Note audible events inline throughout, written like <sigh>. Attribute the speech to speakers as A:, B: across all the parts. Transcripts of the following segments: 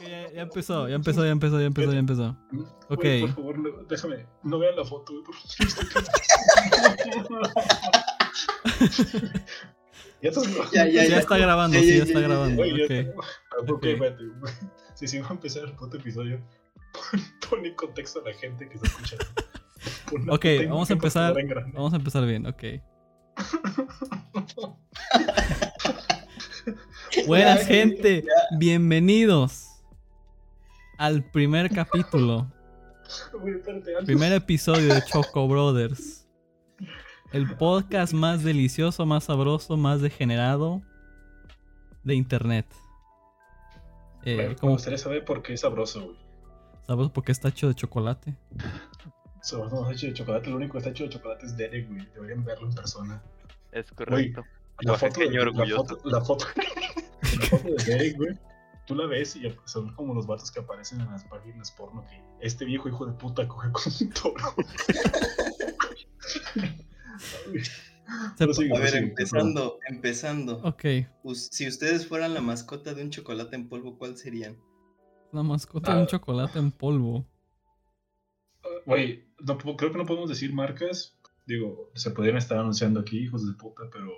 A: ya, ya empezó, ya empezó, ya empezó, ya empezó, ya empezó. Ok.
B: Por favor, no- déjame. No vean la foto, güey. por favor. <laughs> ya estás <laughs>
C: Ya, ya,
A: Ya está grabando, sí, ya está
C: ya,
A: grabando.
B: Está- Ah, ok,
A: Ok.
B: espérate. Si sí va a empezar el puto episodio, <laughs> pon, en contexto a la gente que está escuchando. Una
A: Ok, vamos a empezar. Vamos a empezar bien, ok. Buenas
C: Ya,
A: gente, bienvenidos al primer capítulo, primer episodio de Choco Brothers. El podcast más delicioso, más sabroso, más degenerado de internet. Eh, como
B: gustaría saber por qué es sabroso, güey.
A: sabroso porque está hecho de chocolate.
B: Sabroso no está hecho de chocolate, lo único que está hecho de chocolate es Derek, güey. Deberían verlo en persona.
D: Es correcto.
B: La foto, de, la foto, la foto, <laughs> la foto de Derek, güey. Tú la ves y son como los vatos que aparecen en las páginas porno que este viejo hijo de puta coge con un toro. <laughs> Pero sigue,
C: A ver,
B: sigue,
C: empezando, empezando.
A: Ok,
C: Si ustedes fueran la mascota de un chocolate en polvo, ¿cuál serían?
A: la mascota de un
B: Ah.
A: chocolate en polvo.
B: Güey, no po- creo que no podemos decir marcas. Digo, se podrían estar anunciando aquí, hijos de puta, pero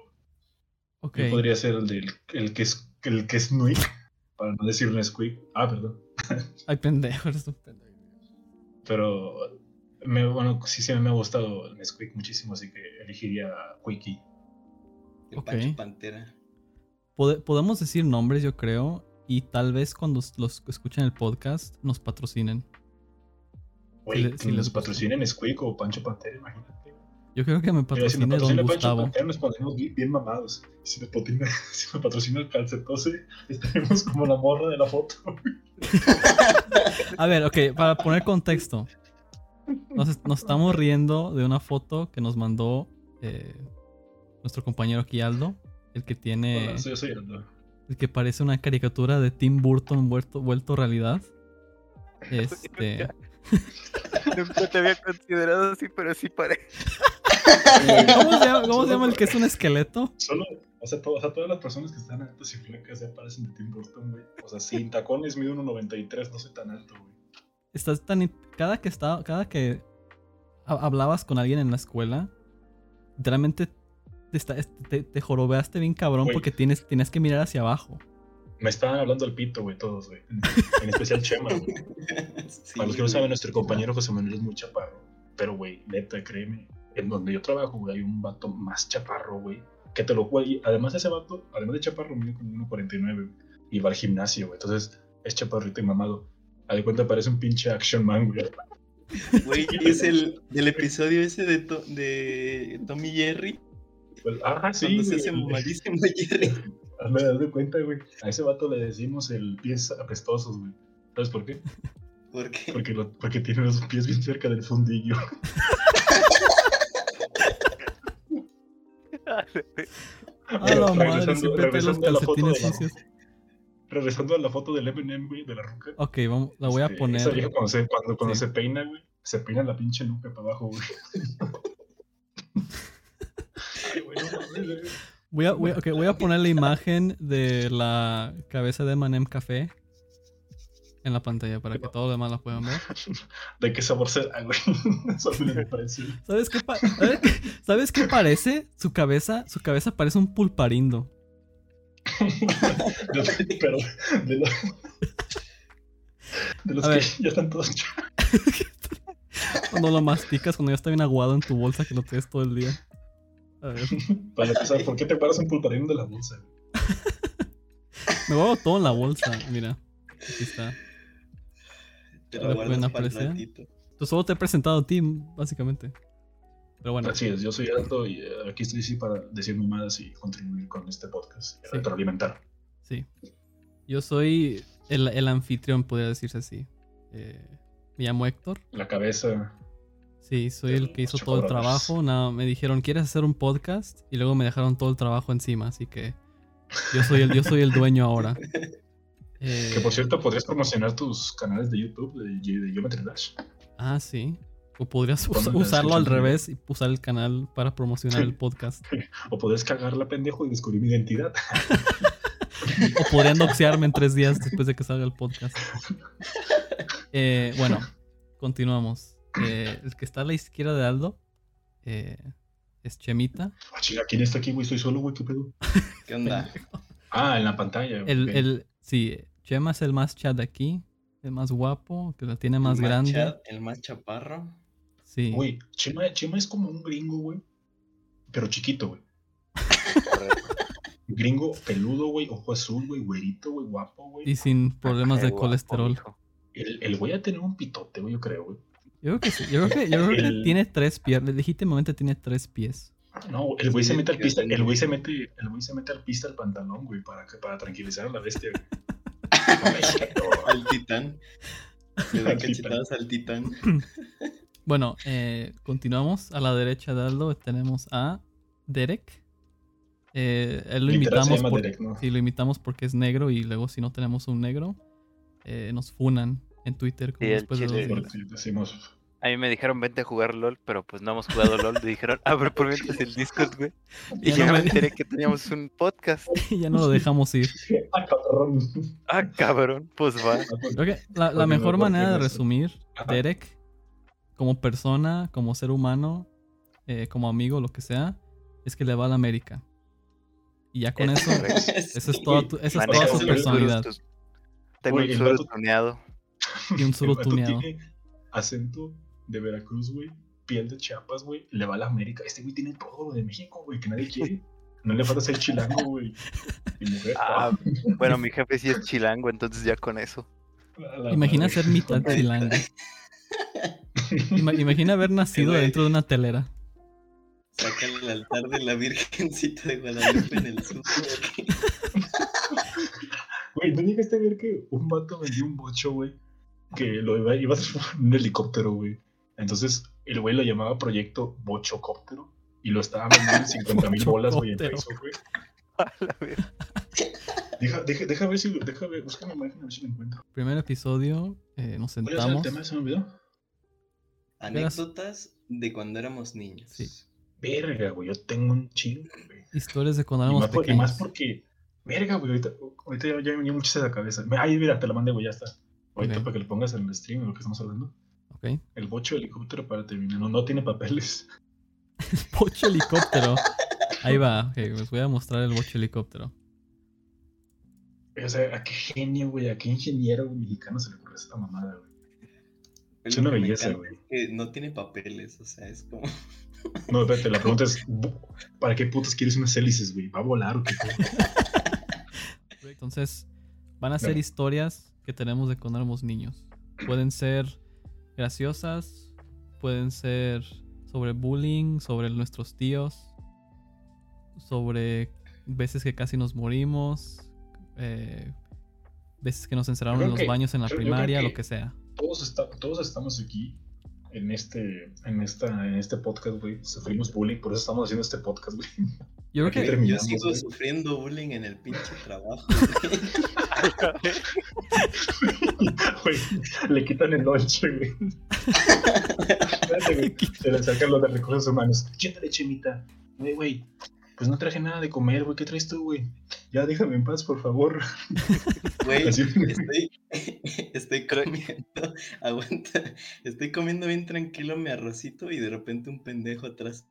A: Ok,
B: podría ser el del el que es el que es Nuik, para no decir Nesquik. Ah, perdón. <laughs>
A: ay pendejo, eres un pendejo.
B: Pero me, bueno, sí, sí me ha gustado el Nesquik muchísimo, así que elegiría Quickie.
C: El. Pancho Pantera.
A: Pode- podemos decir nombres, yo creo, y tal vez cuando los que escuchan el podcast nos patrocinen.
B: Güey,
A: si les
B: nos patrocinen Nesquik o Pancho Pantera, imagínate.
A: Yo creo que me
B: Mira, si
A: patrocine
B: me patrocina
A: Gustavo.
B: Nos pondremos bien, bien mamados. Si me, patrocina, <laughs> si me patrocina el calcetose, estaremos como la morra de la foto.
A: A ver, ok, para poner contexto. Nos, est- nos estamos riendo de una foto que nos mandó eh, nuestro compañero aquí Aldo, el que tiene,
B: Hola, soy, soy Aldo.
A: el que parece una caricatura de Tim Burton vuelto, vuelto realidad. <laughs> Este, <laughs>
D: Nunca te había considerado así, pero sí parece. <laughs>
A: ¿cómo se llama, cómo se llama el que es un esqueleto?
B: Solo, o sea, o sea, todas las personas que están altas y flacas ya parecen de Tim Burton, güey. O sea, sin tacones mido 1.93, no soy tan alto, güey.
A: Estás tan cada que estaba cada que ha- hablabas con alguien en la escuela, literalmente te, está- te, te jorobeaste bien cabrón porque tienes, tienes que mirar hacia abajo.
B: Me estaban hablando al pito, güey, todos, güey. En, en especial Chema, güey. <laughs>
C: Sí,
B: Para los que no saben, nuestro compañero José Manuel es muy chaparro. Pero, güey, neta, créeme, en donde yo trabajo, güey, hay un vato más chaparro, güey. Que te lo güey. y Además, ese vato, además de chaparro, mide como 1.49, güey. Y va al gimnasio, güey. Entonces, es chaparrito y mamado. A de cuenta, parece un pinche action man, güey. <laughs>
C: Güey, es el del episodio ese de, To- de Tommy Jerry.
B: Pues, ah, sí,
C: cuando se hace mamadísimo <laughs> Jerry.
B: Me das de cuenta, güey. A ese vato le decimos el pies apestosos, güey. ¿Sabes por qué?
C: ¿Por qué?
B: Porque, lo- porque tiene los pies bien cerca del fundillo. <laughs>
A: A
B: Pero
A: la madre,
B: regresando-
A: siempre trae los
B: regresando a la foto
A: calcetines
B: de la-
A: sucios.
B: Regresando a la foto del Eminem, güey, de la ruca.
A: Ok, vamos, la voy a
B: Este, Esa vieja
A: poner.
B: cuando se, cuando, cuando
A: Sí.
B: se peina, güey, se peina la pinche nuca para abajo, güey. Ay, güey, no mames, güey.
A: Voy a, voy, a- ok, voy a poner la imagen de la cabeza de Manem Café en la pantalla para que todos los demás la puedan ver. <laughs>
B: ¿De qué sabor será, güey? <laughs> Eso a mí me parece.
A: ¿Sabes qué, pa- ¿sabes qué- ¿Sabes qué parece? Su cabeza, su cabeza parece un pulparindo. <laughs>
B: De- Pero de, los de los
A: A
B: que
A: ver.
B: ya están todos
A: Cuando lo masticas, cuando ya está bien aguado en tu bolsa que lo tienes todo el día. A ver,
B: Para empezar, ¿por qué te paras un pulparín de la bolsa? güey?
A: me guardo todo en la bolsa, mira. Aquí está.
C: Te
A: ¿Lo
C: guardas para el
A: apreciar?
C: ratito.
A: Entonces solo te he presentado a ti, básicamente. Pero bueno,
B: Así es, yo soy Aldo y eh, aquí estoy sí para decir mamadas y contribuir con este podcast. y
A: Sí.
B: Retroalimentar.
A: sí. Yo soy el, el anfitrión, podría decirse así. Eh, me llamo Héctor.
B: La cabeza.
A: Sí, soy el que hizo todo el trabajo. Nada, me dijeron, ¿quieres hacer un podcast? Y luego me dejaron todo el trabajo encima, así que yo soy el, yo soy el dueño ahora. <laughs> Eh,
B: Que por cierto, podrías promocionar tus canales de YouTube de, de Geometry Dash.
A: Ah, sí. O podrías us- usarlo al revés y usar el canal para promocionar el podcast. <laughs>
B: O podrías cagarla, pendejo, y descubrir mi identidad. <laughs>
A: o podrían doxearme en tres días después de que salga el podcast. <laughs> Eh, bueno, continuamos. Eh, el que está a la izquierda de Aldo eh, es Chemita.
B: Ah, chinga, ¿quién está aquí, güey? Estoy solo, güey, ¿qué pedo?
C: ¿Qué onda?
B: Ah, en la pantalla.
A: El, el, sí, Chema es el más chat de aquí, el más guapo, que la tiene más
C: El
A: grande.
C: chat, el más chaparro.
A: Sí.
B: Güey, Chema, Chema es como un gringo, güey. Pero chiquito, güey. Gringo peludo, güey, ojo azul, güey, güerito, güey, guapo, güey.
A: Y sin problemas de
D: guapo,
A: colesterol.
B: El, el güey a tener un pitote, güey, yo creo, güey.
A: Yo creo que sí. Yo creo que, yo creo que
B: El-
A: tiene tres piernas. Legítimamente tiene tres pies.
B: No, el güey se mete al pista, el güey se mete, el güey se mete al pista al pantalón, güey, para, para tranquilizar a la bestia, güey. <laughs>
C: Al titán. Le
B: Al titán.
C: cachetadas al titán. <clears throat>
A: Bueno, eh, continuamos. A la derecha de Aldo tenemos a Derek. Eh, él lo
B: Literal llama
A: por-
B: Derek, ¿no?
A: sí, lo invitamos porque es negro y luego si no tenemos un negro, eh, nos funan en Twitter como
D: Sí,
A: después de.
B: Porque decimos,
D: A mí me dijeron vente a jugar LOL, pero pues no hemos jugado LOL. Me dijeron, abre por mientras el Discord, güey. Y
A: Ya
D: ya
A: no
D: me
A: me-
D: enteré que teníamos un podcast. <laughs>
A: y ya no lo dejamos ir. <laughs>
B: ah, cabrón.
D: Ah, cabrón, pues va.
A: Que la, la mejor manera de resumir
B: Ajá.
A: Derek como persona, como ser humano, eh, como amigo, lo que sea, es que le va a la América. Y ya con eso, <laughs> eso es toda, tu- esa es toda su personalidad.
D: Tengo un
B: vato-
D: tuneado.
A: Y un solo tuneado.
B: acento de Veracruz, güey, piel de Chiapas, güey, le va a la América. Este güey tiene todo lo de México, güey, que nadie quiere. No le falta ser chilango, <laughs> güey. Y mujer.
D: Ah, bueno, mi jefe sí es chilango, entonces ya con eso.
B: la
A: Imagina
B: madre.
A: ser mitad chilango. <laughs> Ima- imagina haber nacido dentro de una telera.
C: Saca el altar de la Virgencita de Guadalupe en el sur.
B: Güey, ¿no llegaste a ver que un vato vendió un bocho, güey? Que lo iba, iba a hacer un helicóptero, güey. Entonces, el güey lo llamaba Proyecto Bochocóptero y lo estaba vendiendo en 50 mil bolas, güey, en pesos, güey.
D: La.
B: Deja, deja, deja ver si, deja ver, busca mi imagen a ver si lo encuentro.
A: Primer episodio, eh, nos
B: ¿Cuál es el
A: sentamos.
B: tema? ¿Se me olvidó?
C: Anécdotas de cuando éramos niños.
A: Sí.
B: Verga, güey, yo tengo un chingo, güey.
A: Historias de cuando
B: Y
A: éramos
B: más, y
A: pequeños.
B: más porque, verga, güey, ahorita, ahorita ya, ya me venía mucho a la cabeza. Ay, mira, te la mandé, güey, ya está. Ahorita para que lo pongas en el stream de lo que estamos hablando. El bocho helicóptero para terminar. No, no tiene papeles. <laughs>
A: Bocho helicóptero. Ahí va. Ok, les voy a mostrar el bocho helicóptero.
B: O sea, a qué genio, güey, a qué ingeniero mexicano se le ocurrió esta mamada, güey. Es una belleza, güey.
C: es que no tiene papeles, o sea, es como.
B: No, espérate, la pregunta es: ¿para qué putas quieres unas hélices, güey? ¿Va a volar o qué? <laughs>
A: Entonces, van a ser historias que tenemos de cuando éramos niños. Pueden ser graciosas, pueden ser sobre bullying, sobre nuestros tíos, sobre veces que casi nos morimos, eh, veces que nos encerraron en los
B: que-
A: baños en la
B: yo- yo creo
A: primaria,
B: que-
A: lo que sea.
B: Todos, está- todos estamos aquí en este, en esta, en este podcast, güey. Sufrimos bullying, por eso estamos haciendo este podcast, güey. <laughs>
A: Yo creo que
C: Yo sigo sufriendo bullying en el pinche trabajo. <laughs> güey.
B: Le quitan el lonche, güey. Espérate, güey. Se le sacan los de recursos humanos. Siéntale, chemita. Güey, güey. Pues no traje nada de comer, güey. ¿Qué traes tú, güey? Ya déjame en paz, por favor.
C: Güey, estoy, <laughs> estoy comiendo, aguanta, estoy comiendo bien tranquilo mi arrocito y de repente un pendejo atrás.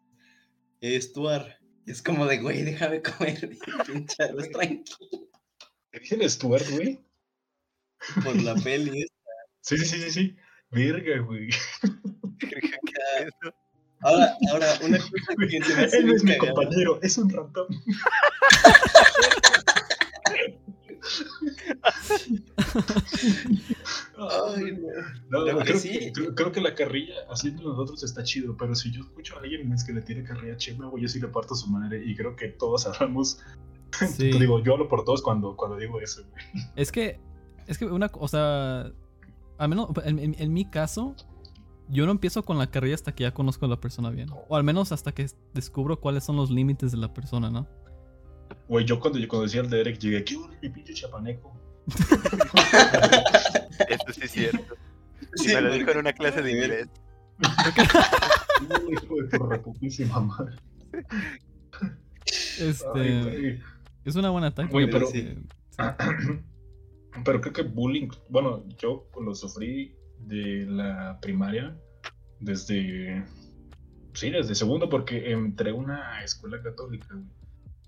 C: Eh, Stuart, es como de, güey, déjame comer, <laughs> pinche arroz tranquilo
B: ¿Te dicen Stuart, güey?
C: por la peli.
B: Sí, sí, sí, sí, sí. Verga, güey. <laughs>
C: Ahora, ahora, una cosa que se me hace
B: Él no es mi
C: cagada.
B: compañero, es un ratón. <laughs>
C: Ay, no.
B: No,
C: Lo que
B: creo,
C: sí-
B: que, creo, creo que la carrilla haciendo nosotros está chido, pero si yo escucho a alguien más que le tiene carrilla Chema, güey, yo sí le parto a su madre y creo que todos hablamos. <laughs>
A: Sí.
B: Te digo, yo hablo por todos cuando, cuando digo eso, güey.
A: Es que, es que una cosa, al menos en, en- en mi caso, yo no empiezo con la carrilla hasta que ya conozco a la persona bien. O al menos hasta que descubro cuáles son los límites de la persona, ¿no?
B: Güey, yo cuando yo conocí al Derek llegué, ¿qué mi pinche chapaneco?
D: Eso sí es cierto.
C: Sí,
D: me lo dijo en una clase de inglés. <laughs>
B: Hijo de tu reputísima madre.
A: Este,
B: Ay,
A: es una buena táctica.
B: Güey,
C: pero sí. <clears throat>
B: Pero creo que bullying, bueno, yo lo sufrí de la primaria desde, sí, desde segundo, porque entré a una escuela católica, güey.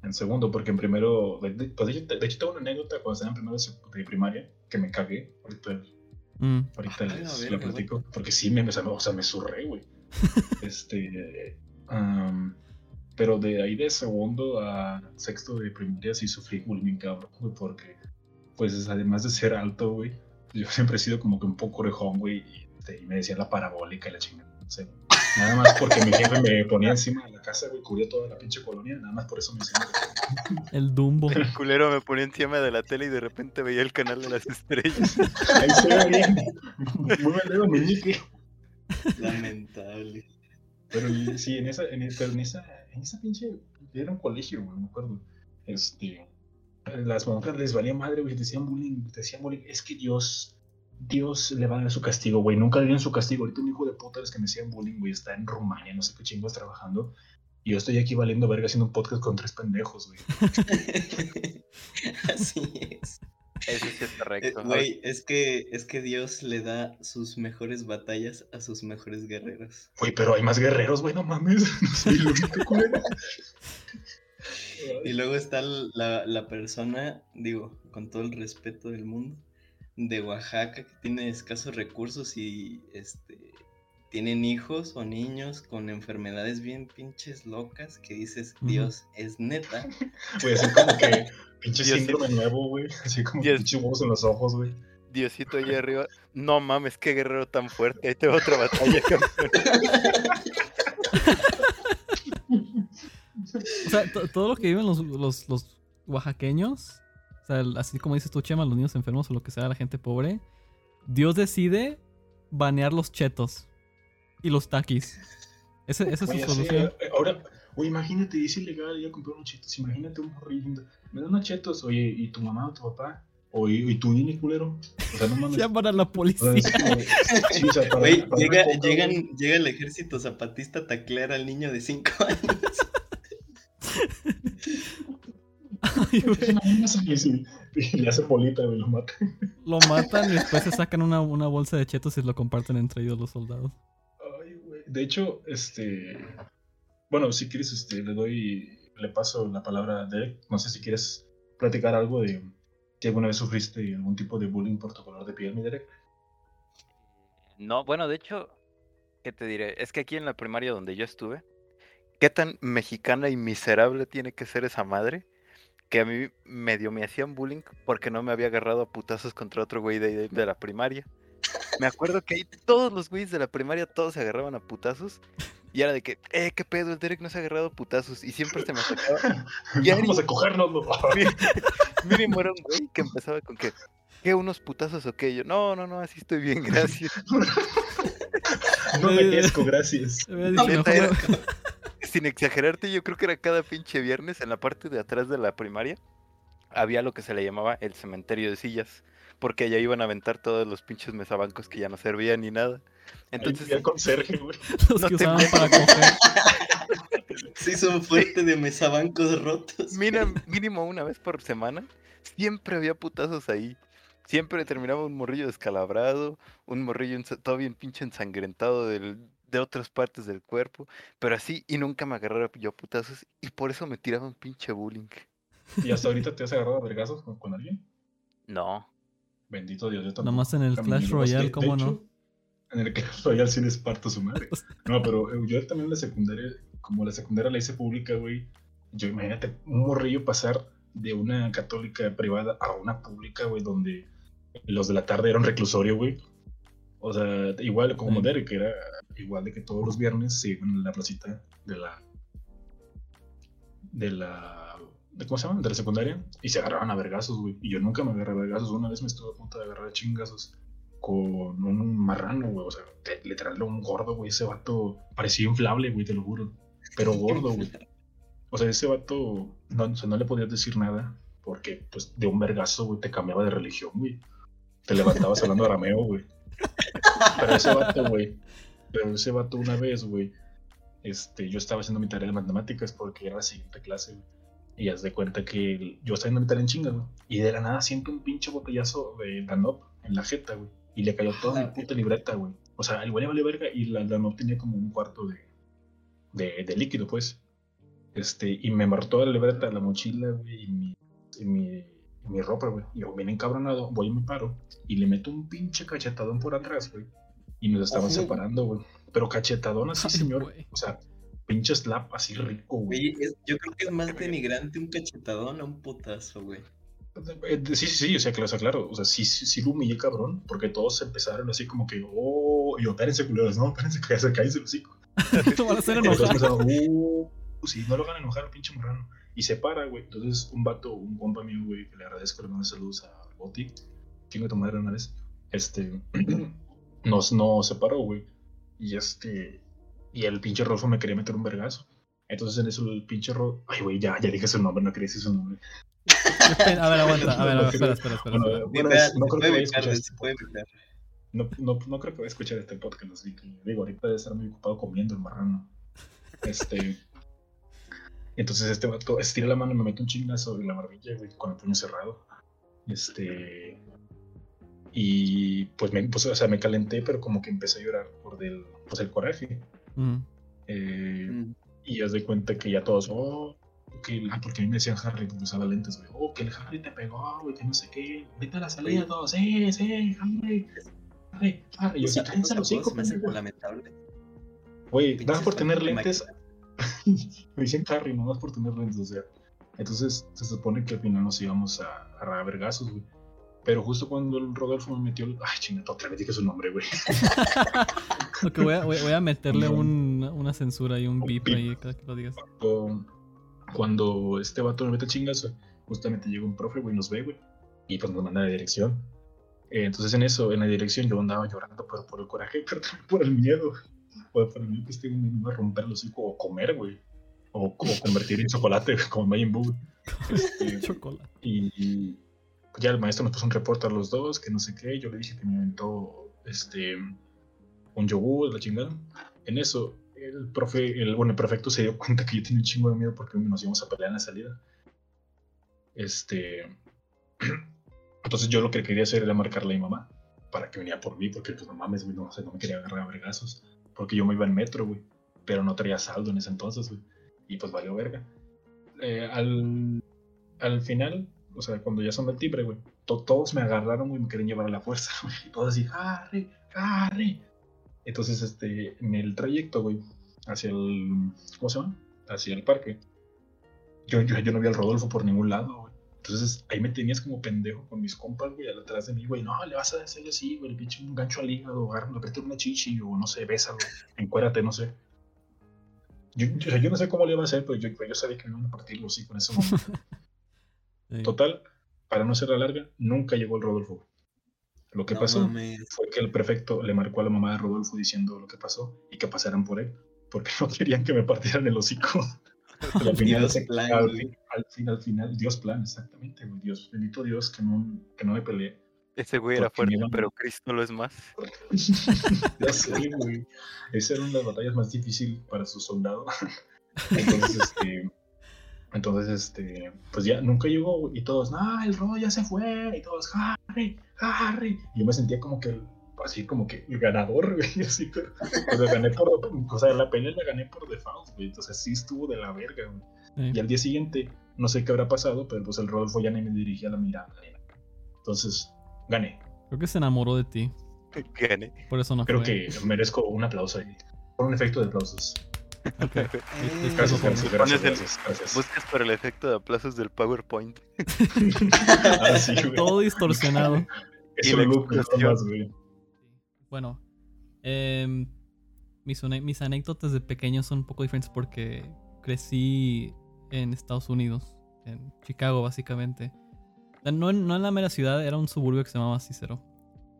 B: En segundo, porque en primero, de, de- pues de hecho, de hecho tengo una anécdota cuando estaba en primero de primaria, que me cagué, ahorita,
A: Mm.
B: ahorita
C: Ah, la
B: les la platico, porque sí, me, o sea, me- o sea, me zurré, güey. <laughs> este, am, pero de ahí de segundo a sexto de primaria sí sufrí bullying, cabrón, güey, porque, pues además de ser alto, güey, yo siempre he sido como que un poco orejón, güey, y, este, y me decían la parabólica y la chingada, no sé. Nada más porque mi jefe me ponía encima de la casa, güey, cubría toda la pinche colonia, nada más por eso me decían.
A: El Dumbo.
D: El culero me ponía encima de la tele y de repente veía el canal de las estrellas.
B: Ahí se ve bien. Muy vendido meñique.
C: Lamentable.
B: Pero sí, en esa, en, pero en esa, en esa pinche, era un colegio, güey, me acuerdo. Este, las monjas les valía madre, güey, decían bullying, decían bullying. Es que Dios, Dios le va a dar su castigo, güey. Nunca le dieron su castigo. Ahorita un hijo de puta es que me decían bullying, güey, está en Rumania, no sé qué chingos trabajando. Y yo estoy aquí valiendo verga haciendo un podcast con tres pendejos, güey. <laughs>
C: Así es.
D: Eso sí es
C: Eh,
D: correcto.
C: Güey, es que, es que Dios le da sus mejores batallas a sus mejores guerreros.
B: Güey, pero hay más guerreros, güey, no mames. <laughs> No soy el único.
C: Y luego está la, la persona, digo, con todo el respeto del mundo, de Oaxaca, que tiene escasos recursos y este tienen hijos o niños con enfermedades bien pinches locas que dices. Dios, es neta. <laughs>
B: Güey, así como que pinche síndrome nuevo, güey. Así como
D: Dios.
B: pinche huevos en los ojos, güey.
D: Diosito allá arriba. No mames, qué guerrero tan fuerte. Ahí te va otra batalla, <laughs> campeón.
A: O sea, to- todo lo que viven los, los, los oaxaqueños, o sea, así como dices tú, Chema, los niños enfermos o lo que sea, la gente pobre, Dios decide banear los chetos y los taquis. Ese- esa es su solución.
B: eh, ahora, güey, imagínate, es ilegal ir a comprar unos chetos. Imagínate un morrillo. Me dan unos chetos, oye, ¿y tu mamá o tu papá? O, ¿y, tu INE, culero? O sea, no mames. <laughs>
A: Llaman a la
B: O sea,
A: policía.
B: es como- sí, o sea, para-
C: Güey,
B: para
C: llega,
B: una coca,
C: llegan,
B: güey.
C: llega el ejército zapatista a taclear al niño de 5 <laughs> años. <laughs>
A: Ay.
B: Es una y le hace polita, güey, lo mata.
A: Lo matan y después se sacan una, una bolsa de chetos y lo comparten entre ellos los soldados.
B: Ay, güey. De hecho, este. Bueno, si quieres, este, le doy. Le paso la palabra a Derek. No sé si quieres platicar algo de. Si alguna vez sufriste algún tipo de bullying por tu color de piel, mi Derek.
D: No, bueno, de hecho, ¿qué te diré? Es que aquí en la primaria donde yo estuve, ¿qué tan mexicana y miserable tiene que ser esa madre? Que a mí medio me hacían bullying porque no me había agarrado a putazos contra otro güey de, de- de la primaria. Me acuerdo que ahí todos los güeyes de la primaria, todos se agarraban a putazos. Y era de que, eh, qué pedo, el Derek no se ha agarrado a putazos. Y siempre se me sacaba. Diario. <laughs>
B: Vamos a cogernos. <laughs>
D: Mínimo era un güey que empezaba con que, ¿qué unos putazos o qué? Yo, no, no, no, así estoy bien, gracias. <laughs>
B: no me quezco, gracias.
D: Neta,
A: mejor
D: era- Sin exagerarte, yo creo que era cada pinche viernes en la parte de atrás de la primaria. Había lo que se le llamaba el cementerio de sillas. Porque allá iban a aventar todos los pinches mesabancos que ya no servían ni nada.
B: Entonces, conserje, güey. <laughs>
A: los
D: no
A: que
D: te
A: usaban para coger.
C: Se hizo un fuerte de mesabancos rotos.
D: mira, mínimo una vez por semana, siempre había putazos ahí. Siempre terminaba un morrillo descalabrado, un morrillo todo bien pinche ensangrentado del- de otras partes del cuerpo, pero así, y nunca me agarraba yo a putazos, y por eso me tiraban pinche bullying.
B: ¿Y hasta ahorita te has agarrado a vergazos con, con alguien?
D: No,
B: Bendito Dios, yo tampoco.
A: Nomás en el Clash Royale, ¿cómo no?
B: En el Clash Royale sí les parto su madre. <laughs> No, pero eh, yo también en la secundaria, como la secundaria la hice pública, güey. Yo imagínate un morrillo pasar de una católica privada a una pública, güey, donde los de la tarde eran reclusorio, güey. O sea, igual como
A: Sí.
B: Derek, que era igual de que todos los viernes iban a la placita de la. de la. De, ¿Cómo se llama? De la secundaria. Y se agarraban a vergazos, güey. Y yo nunca me agarré a vergazos. Una vez me estuve a punto de agarrar a chingazos con un marrano, güey. O sea, te- un gordo, güey. Ese vato parecía inflable, güey, te lo juro. Pero gordo, güey. O sea, ese vato, o sea, no le podías decir nada. Porque, pues, de un vergazo, güey, te cambiaba de religión, güey. Te levantabas hablando arameo, güey. Pero ese vato, güey. Pero ese vato una vez, güey. Este, yo estaba haciendo mi tarea de matemáticas porque era la siguiente clase, güey. Y haz de cuenta que yo estaba en metal en chinga, güey. Y de la nada siento un pinche botellazo de Danop en la jeta, güey. Y le cayó toda mi puta libreta, güey. O sea, el güey le valió verga y la Danop tenía como un cuarto de, de, de líquido, pues. Este, y me toda la libreta, la mochila, güey, y mi, y mi, y mi ropa, güey. Y yo bien encabronado, voy y me paro. Y le meto un pinche cachetadón por atrás, güey. Y nos estaban separando, güey. Pero cachetadón así,
A: Ay,
B: señor.
A: güey.
B: O sea, pinche slap así rico, güey.
C: Yo creo que es más denigrante un cachetadón a un putazo, güey.
B: Eh, Sí, sí, sí, o sea, claro, o sea, claro, o sea, sí, sí, sí lo humillé, cabrón, porque todos empezaron así como que, oh, y yo, espérense, culeros, no, <laughs> espérense, cállate, cállate el hocico.
A: Te van a hacer enojar.
B: pensaban, uh, sí, no lo hagan enojar, pinche marrano. Y se para, güey, entonces un vato, un compa mío, güey, que le agradezco, le mando saludos a Boti, chingo de tu madre una vez, este, <clears throat> nos, nos separó, güey, y este, y el pinche Rolfo me quería meter un vergazo. Entonces en eso el pinche Rolfo, ay, güey, ya, ya dije su nombre, no quería decir su nombre. <laughs>
A: A ver, aguanta. A ver, a ver, espera, espera, espera.
B: Bueno, bueno, es- no creo que a escuchar este. No, no, no creo que vaya a escuchar este podcast, así que digo, ahorita debe estar muy ocupado comiendo el marrano. Este. Entonces este vato estira la mano y me mete un chingazo en la barbilla, güey, con el puño cerrado. Este. Y pues, me, pues, o sea, me calenté, pero como que empecé a llorar por del, pues, el coraje.
A: Mm.
B: Eh,
C: Mm.
B: y haz de cuenta que ya todos, oh, que, ah, porque a mí me decían Harry, porque usaba lentes, güey, oh, que el Harry te pegó, güey, que no sé qué, ahorita a la salida todos, sí, sí, Harry, Harry, Harry, y yo, sí, cállense los pendejo.
C: lamentable.
B: Güey, nada por tener lentes, <laughs> me dicen Harry, no más por tener lentes, o sea, entonces se supone que al final nos íbamos a, a vergazos, güey. Pero justo cuando el Rodolfo me metió el... Ay, chingada, otra vez dije su nombre, güey. <laughs>
A: Ok, voy a, voy a meterle
B: No.
A: un- una censura y un
B: Un
A: beep
B: beep.
A: ahí cada que lo digas.
B: cuando, este vato me mete chingazo, justamente llega un profe, güey, nos ve, güey, y pues nos manda la dirección. Eh, entonces en eso, en la dirección yo andaba llorando, pero por el coraje, <laughs> pero también por el miedo. Por, por el miedo que este güey me iba a romper los hocico o comer, güey. O, o convertir en chocolate, güey, <laughs> como Majin Buu. Este,
A: Chocolate.
B: y, y ya el maestro nos puso un reporte a los dos, que no sé qué. Yo le dije que me inventó este, un yogur, la chingada. En eso, el profe, el, bueno, el prefecto se dio <laughs> cuenta que yo tenía un chingo de miedo porque nos íbamos a pelear en la salida. Este. <clears throat> Entonces yo lo que quería hacer era marcarle a mi mamá para que venía por mí, porque pues no mames, no, no me quería agarrar a vergazos. Porque yo me iba en metro, güey. Pero no traía saldo en ese entonces, güey. Y pues valió verga. Eh, al, al final, o sea, cuando ya son el timbre, güey, to- todos me agarraron, güey, me querían llevar a la fuerza, <laughs> güey. Y todos así, Harry, Harry. Entonces, este, en el trayecto, güey, hacia el, ¿cómo se llama? Hacia el parque. Yo, yo, yo no vi al Rodolfo por ningún lado, güey. Entonces, ahí me tenías como pendejo con mis compas, güey, atrás de mí, güey. No, le vas a hacer así, güey, el pinche un gancho al hígado, agárralo, aprieta una chichi, o no sé, bésalo, encuérate, no sé. Yo, yo, yo no sé cómo le iba a hacer, pero yo, yo sabía que me iban a partir los hocico en ese momento. <laughs>
A: Sí.
B: Total, para no ser la larga, nunca llegó el Rodolfo. Lo que
C: No
B: pasó
C: mames.
B: fue que el prefecto le marcó a la mamá de Rodolfo diciendo lo que pasó y que pasaran por él, porque <laughs> no querían que me partieran el hocico. <laughs> Final,
C: Dios plan,
B: al, al fin, al final, Dios plan, exactamente, Dios, bendito Dios que no, que no me peleé.
D: Ese güey era fuerte,
B: iban-
D: pero Cristo lo es más. <laughs>
B: ya sé, güey. Esa era una de las batallas más difíciles para su soldado. Entonces, este. Entonces, este. Pues ya nunca llegó, Y todos, ah, el Rod ya se fue. Y todos, Harry, Harry. Y yo me sentía como que, así como que el ganador, güey. <laughs> Así, pero, pero gané por. O sea, la pelea la gané por default, güey. Entonces sí estuvo de la verga, güey.
A: Sí.
B: Y al día siguiente, no sé qué habrá pasado, pero pues el Rodolfo ya ni me dirigía la mirada. Entonces, gané.
A: Creo que se enamoró de ti.
D: Gané.
A: Por eso no
B: Creo
A: fue.
B: que merezco un aplauso ahí. Por un efecto de aplausos.
A: Ok. <laughs>
C: Eh,
B: Gracias, gracias, gracias,
D: Pones el-
B: gracias, gracias.
D: Buscas por el efecto de aplausos del PowerPoint. <laughs>
B: Ah, sí.
A: Todo distorsionado. <laughs>
B: Es
D: y explosión.
B: más, güey.
A: Bueno, em, mis, anécdotas de pequeño son un poco diferentes porque crecí en Estados Unidos, en Chicago básicamente. No en, no en la mera ciudad, era un suburbio que se llamaba Cicero.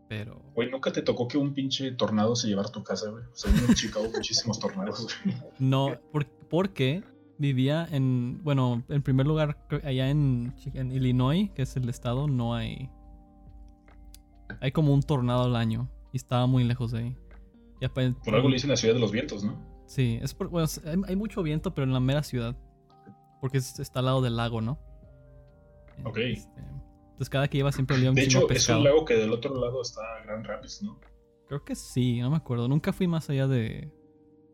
A: Pero
B: Güey, nunca te tocó que un pinche tornado se llevara a tu casa, güey. O sea, en Chicago muchísimos tornados, güey.
A: no, por- porque vivía en, bueno, en primer lugar, allá en, Illinois, que es el estado, no hay... Hay como un tornado al año y estaba muy lejos de ahí. Y
B: Por algo le dicen la ciudad de los vientos, ¿no?
A: Sí, es por, bueno, hay, hay mucho viento, pero en la mera ciudad. Porque es- está al lado del lago, ¿no?
B: Ok.
A: Este, entonces cada que iba siempre olía un
B: De hecho, es un lago que del otro lado está Grand Rapids, ¿no?
A: Creo que sí, no me acuerdo. Nunca fui más allá de.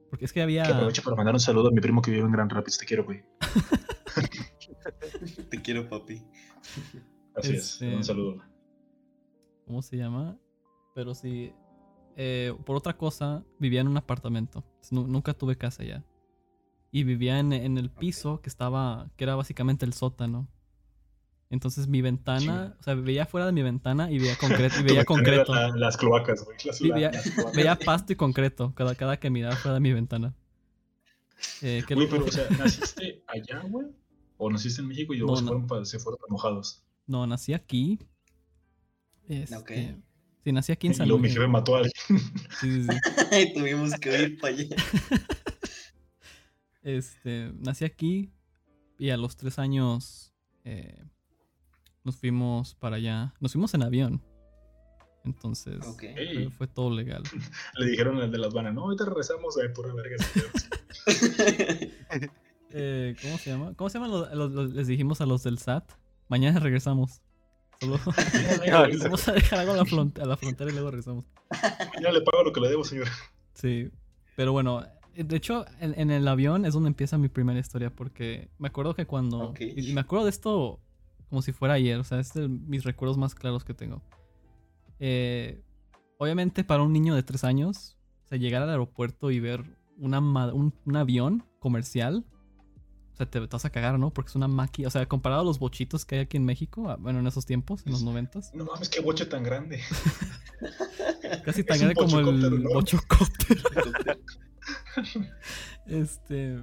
A: Porque es que había.
B: Que aprovecho para mandar un saludo a mi primo que vive en Grand Rapids. Te quiero, güey. <laughs>
C: Te quiero, papi.
B: Así
A: Este-
B: es. Un saludo.
A: ¿Cómo se llama? Pero sí. eh, por otra cosa, vivía en un apartamento. Nu- nunca tuve casa ya. Y vivía en, en el piso que estaba. que era básicamente el sótano. Entonces mi ventana. O sea, veía fuera de mi ventana y veía concreto. Y <laughs> veía concreto.
B: la- las cloacas, güey. Las,
A: Sí, veía-
B: las cloacas.
A: Veía pasto y concreto. Cada, cada que miraba fuera de mi ventana. Eh,
B: Güey, pero, o sea, ¿naciste allá, güey? ¿O naciste en México y luego
A: No,
B: se,
A: no.
B: fueron pa- se fueron para mojados?
A: No, nací aquí. Este,
C: Ok.
A: Sí, nací aquí en
B: Y
A: San
B: luego mi
A: Luis.
B: jefe mató a alguien.
A: Sí, sí, sí. <laughs>
C: Tuvimos que ir para allá. <laughs>
A: Este, nací aquí y a los tres años eh, nos fuimos para allá. Nos fuimos en avión. Entonces
C: Ok.
A: fue, todo legal. <laughs>
B: le dijeron al de las vanas, no, ahorita regresamos, güey, pura verga. <laughs>
A: Eh, ¿Cómo se llama? ¿Cómo se llaman los, los- los- les dijimos a los del SAT? Mañana regresamos. Solo <laughs> vamos a dejar algo a la, fron- a la frontera y luego regresamos.
B: Ya le pago lo que le debo, señor.
A: Sí, pero bueno, eh, de hecho en, en el avión es donde empieza mi primera historia porque me acuerdo que cuando...
C: Ok.
A: Y, y me acuerdo de esto como si fuera ayer, o sea, es de mis recuerdos más claros que tengo. Eh, obviamente para un niño de tres años, o sea, llegar al aeropuerto y ver una, un, un avión comercial, o sea, te, te vas a cagar, ¿no? Porque es una máquina, o sea, comparado a los bochitos que hay aquí en México, ah, bueno, en esos tiempos, en los noventas,
B: No mames, qué boche tan grande. <laughs>
A: casi tan grande como el
B: bochocóptero. <laughs>
A: Este.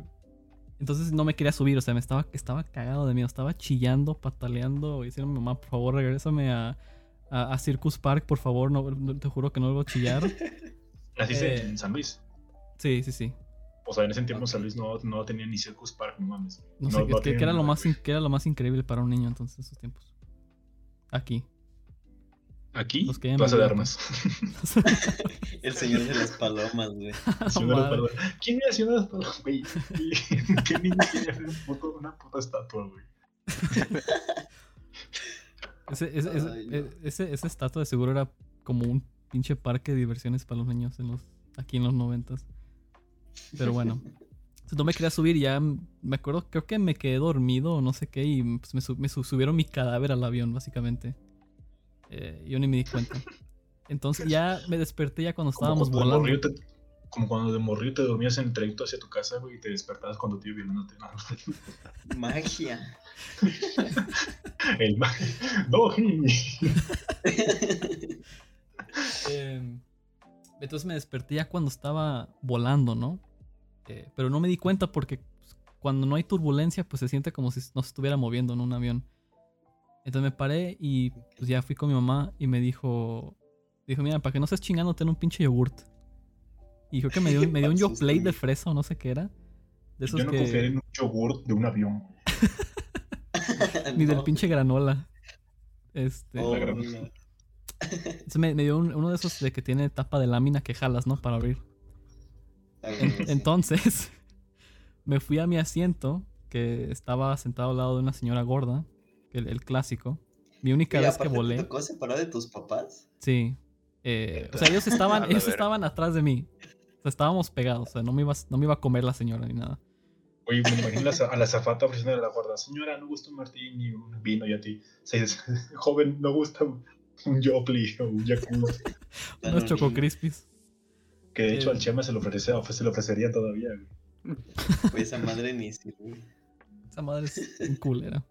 A: Entonces no me quería subir, o sea, me estaba, estaba cagado de miedo, estaba chillando, pataleando, diciendo, mamá, por favor, regrésame a, a, a Circus Park, por favor, no, no- te juro que no vuelvo a chillar. <laughs>
B: Naciste
A: Eh.
B: en San Luis.
A: Sí, sí, sí.
B: O sea, en ese tiempo. San Luis no, no tenía ni Circus Park, no mames.
A: No sé, es que, era lo más, que era lo más increíble para un niño entonces, esos tiempos. Aquí.
B: Aquí, Plaza de Armas. <laughs>
C: El señor de las palomas, güey. <laughs>
B: Palomas. ¿Quién era Ciudad de Palomas, güey? <laughs> ¿Qué niño quería hacer un puto- una puta estatua, güey?
A: Ese, ese, ese,
C: Ay, no.
A: e- ese, ese estatua de seguro era como un pinche parque de diversiones para los niños en los, aquí en los noventas. Pero bueno. Entonces, no me quería subir y ya me acuerdo, creo que me quedé dormido o no sé qué y pues, me, su- me su- subieron mi cadáver al avión, básicamente. Eh, yo ni me di cuenta. Entonces ya me desperté ya cuando
B: Como
A: estábamos
B: cuando de
A: volando.
B: te- como cuando de morrillo te dormías en el trayecto hacia tu casa, güey, y te despertabas cuando iba violándote. No, <laughs> <laughs>
C: Magia.
B: el ma- No,
A: Eh, entonces me desperté ya cuando estaba volando, ¿no? Eh, pero no me di cuenta porque pues, cuando no hay turbulencia, pues se siente como si no se estuviera moviendo en un avión. Entonces me paré y pues ya fui con mi mamá y me dijo, dijo, mira, para que no estés chingando, ten un pinche yogurt. Y creo que me dio, me dio un <laughs> yoplait de fresa o no sé qué era. De esos
B: Yo no
A: que...
B: confiaría en un yogur de un avión.
A: Ni <laughs> del pinche granola. Este...
C: Oh,
B: La gran-
C: no.
A: entonces me, me dio un- uno de esos de que tiene tapa de lámina que jalas, ¿no? Para abrir.
C: Ah,
A: En- entonces, <laughs> me fui a mi asiento, que estaba sentado al lado de una señora gorda, el, el clásico. Mi única vez que volé.
C: ¿Te tocó separar de tus papás?
A: Sí. Eh, o sea, ellos <laughs> estaban, ellos estaban atrás de mí. O sea, estábamos pegados. O sea, no me, iba, a- no me iba a comer la señora ni nada.
B: Oye, me imagino a la zafata ofreciendo a la guarda. Señora, no gusta un martín ni un vino y a ti. <laughs> Joven, no gusta un Yopli o un <laughs> Yakult.
A: Unos. Choco Crispies.
B: Que de hecho
A: Eh.
B: al Chema se lo, ofrece, se lo ofrecería todavía. güey.
C: Pues esa madre ni sirve.
A: Esa madre es un culera.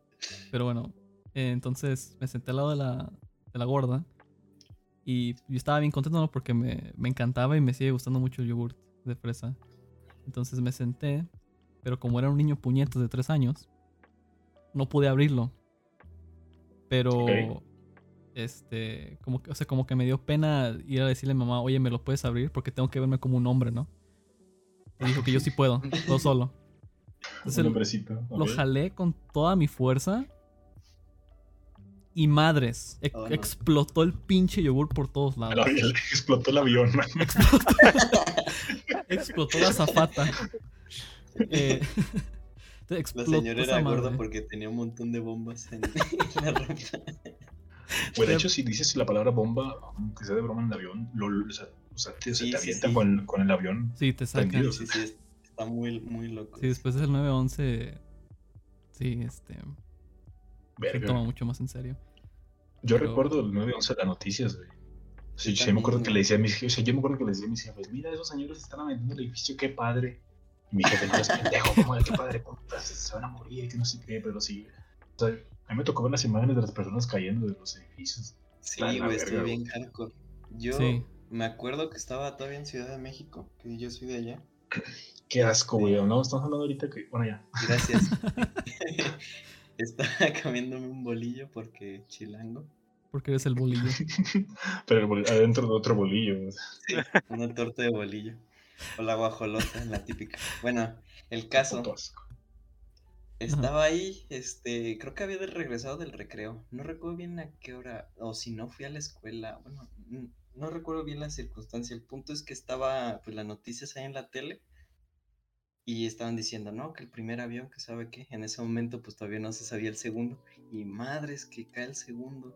A: Pero bueno, eh, entonces me senté al lado de la, de la gorda. Y yo estaba bien contento ¿no? porque me, me encantaba y me sigue gustando mucho el yogurt de fresa. Entonces me senté, pero como era un niño puñetas de tres años, no pude abrirlo. Pero, este, como que, o sea, como que me dio pena ir a decirle a mi mamá, oye, ¿me lo puedes abrir? Porque tengo que verme como un hombre, ¿no? Y dijo que yo sí puedo, <laughs> todo solo. Entonces,
B: un hombrecito.
A: lo jalé con toda mi fuerza. Y madres, e-
C: Oh, no.
A: explotó el pinche yogur por todos lados.
B: la <laughs> explotó el avión, man.
A: explotó <laughs> la zafata. <laughs> Eh,
C: La señora era gorda porque tenía un montón de bombas en, la ropa.
B: Güey, de hecho, si dices la palabra bomba, aunque sea de broma en el avión, lo, o sea, o sea, te, se te
C: sí,
B: avienta
C: sí.
B: Con, con el avión.
A: Sí, te sacan.
B: Prendido.
C: Sí, sí, es- está muy, muy loco.
A: Sí, después del 911. Sí, este. Se
B: Verga.
A: toma mucho más en serio.
B: Yo
A: pero-
B: recuerdo el 911 de las noticias, güey. Sí,
C: Yo
B: me acuerdo que le decía a mis jefes, o sea, yo me acuerdo que le decía a mis jefes, mira, esos señores están aventando el edificio, qué padre. Y mi jefe, no es pendejo, ¿cómo de qué padre? puta, se se van a morir, que no sé qué, pero sí. O sea, a mí me tocó ver las imágenes de las personas cayendo de los edificios.
C: Sí, güey,
B: güey.
C: bien hardcore. Yo
A: Sí.
C: me acuerdo que estaba todavía en Ciudad de México, que yo soy de allá. <laughs>
B: Qué asco, güey. No, estamos hablando ahorita que, bueno, ya.
C: Gracias. <laughs> <laughs> Estaba comiéndome un bolillo porque chilango.
A: Porque eres el bolillo.
B: Pero el adentro de otro bolillo. güey.
C: Una torta de bolillo. O la guajolota, la típica. Bueno, el caso. Estaba ahí, este, creo que había regresado del recreo. No recuerdo bien a qué hora, o si no fui a la escuela. Bueno, no recuerdo bien la circunstancia. El punto es que estaba, pues, las noticias ahí en la tele. Y estaban diciendo, no, que el primer avión, que sabe qué. En ese momento, pues todavía no se sabía el segundo. Y madres, que cae el segundo.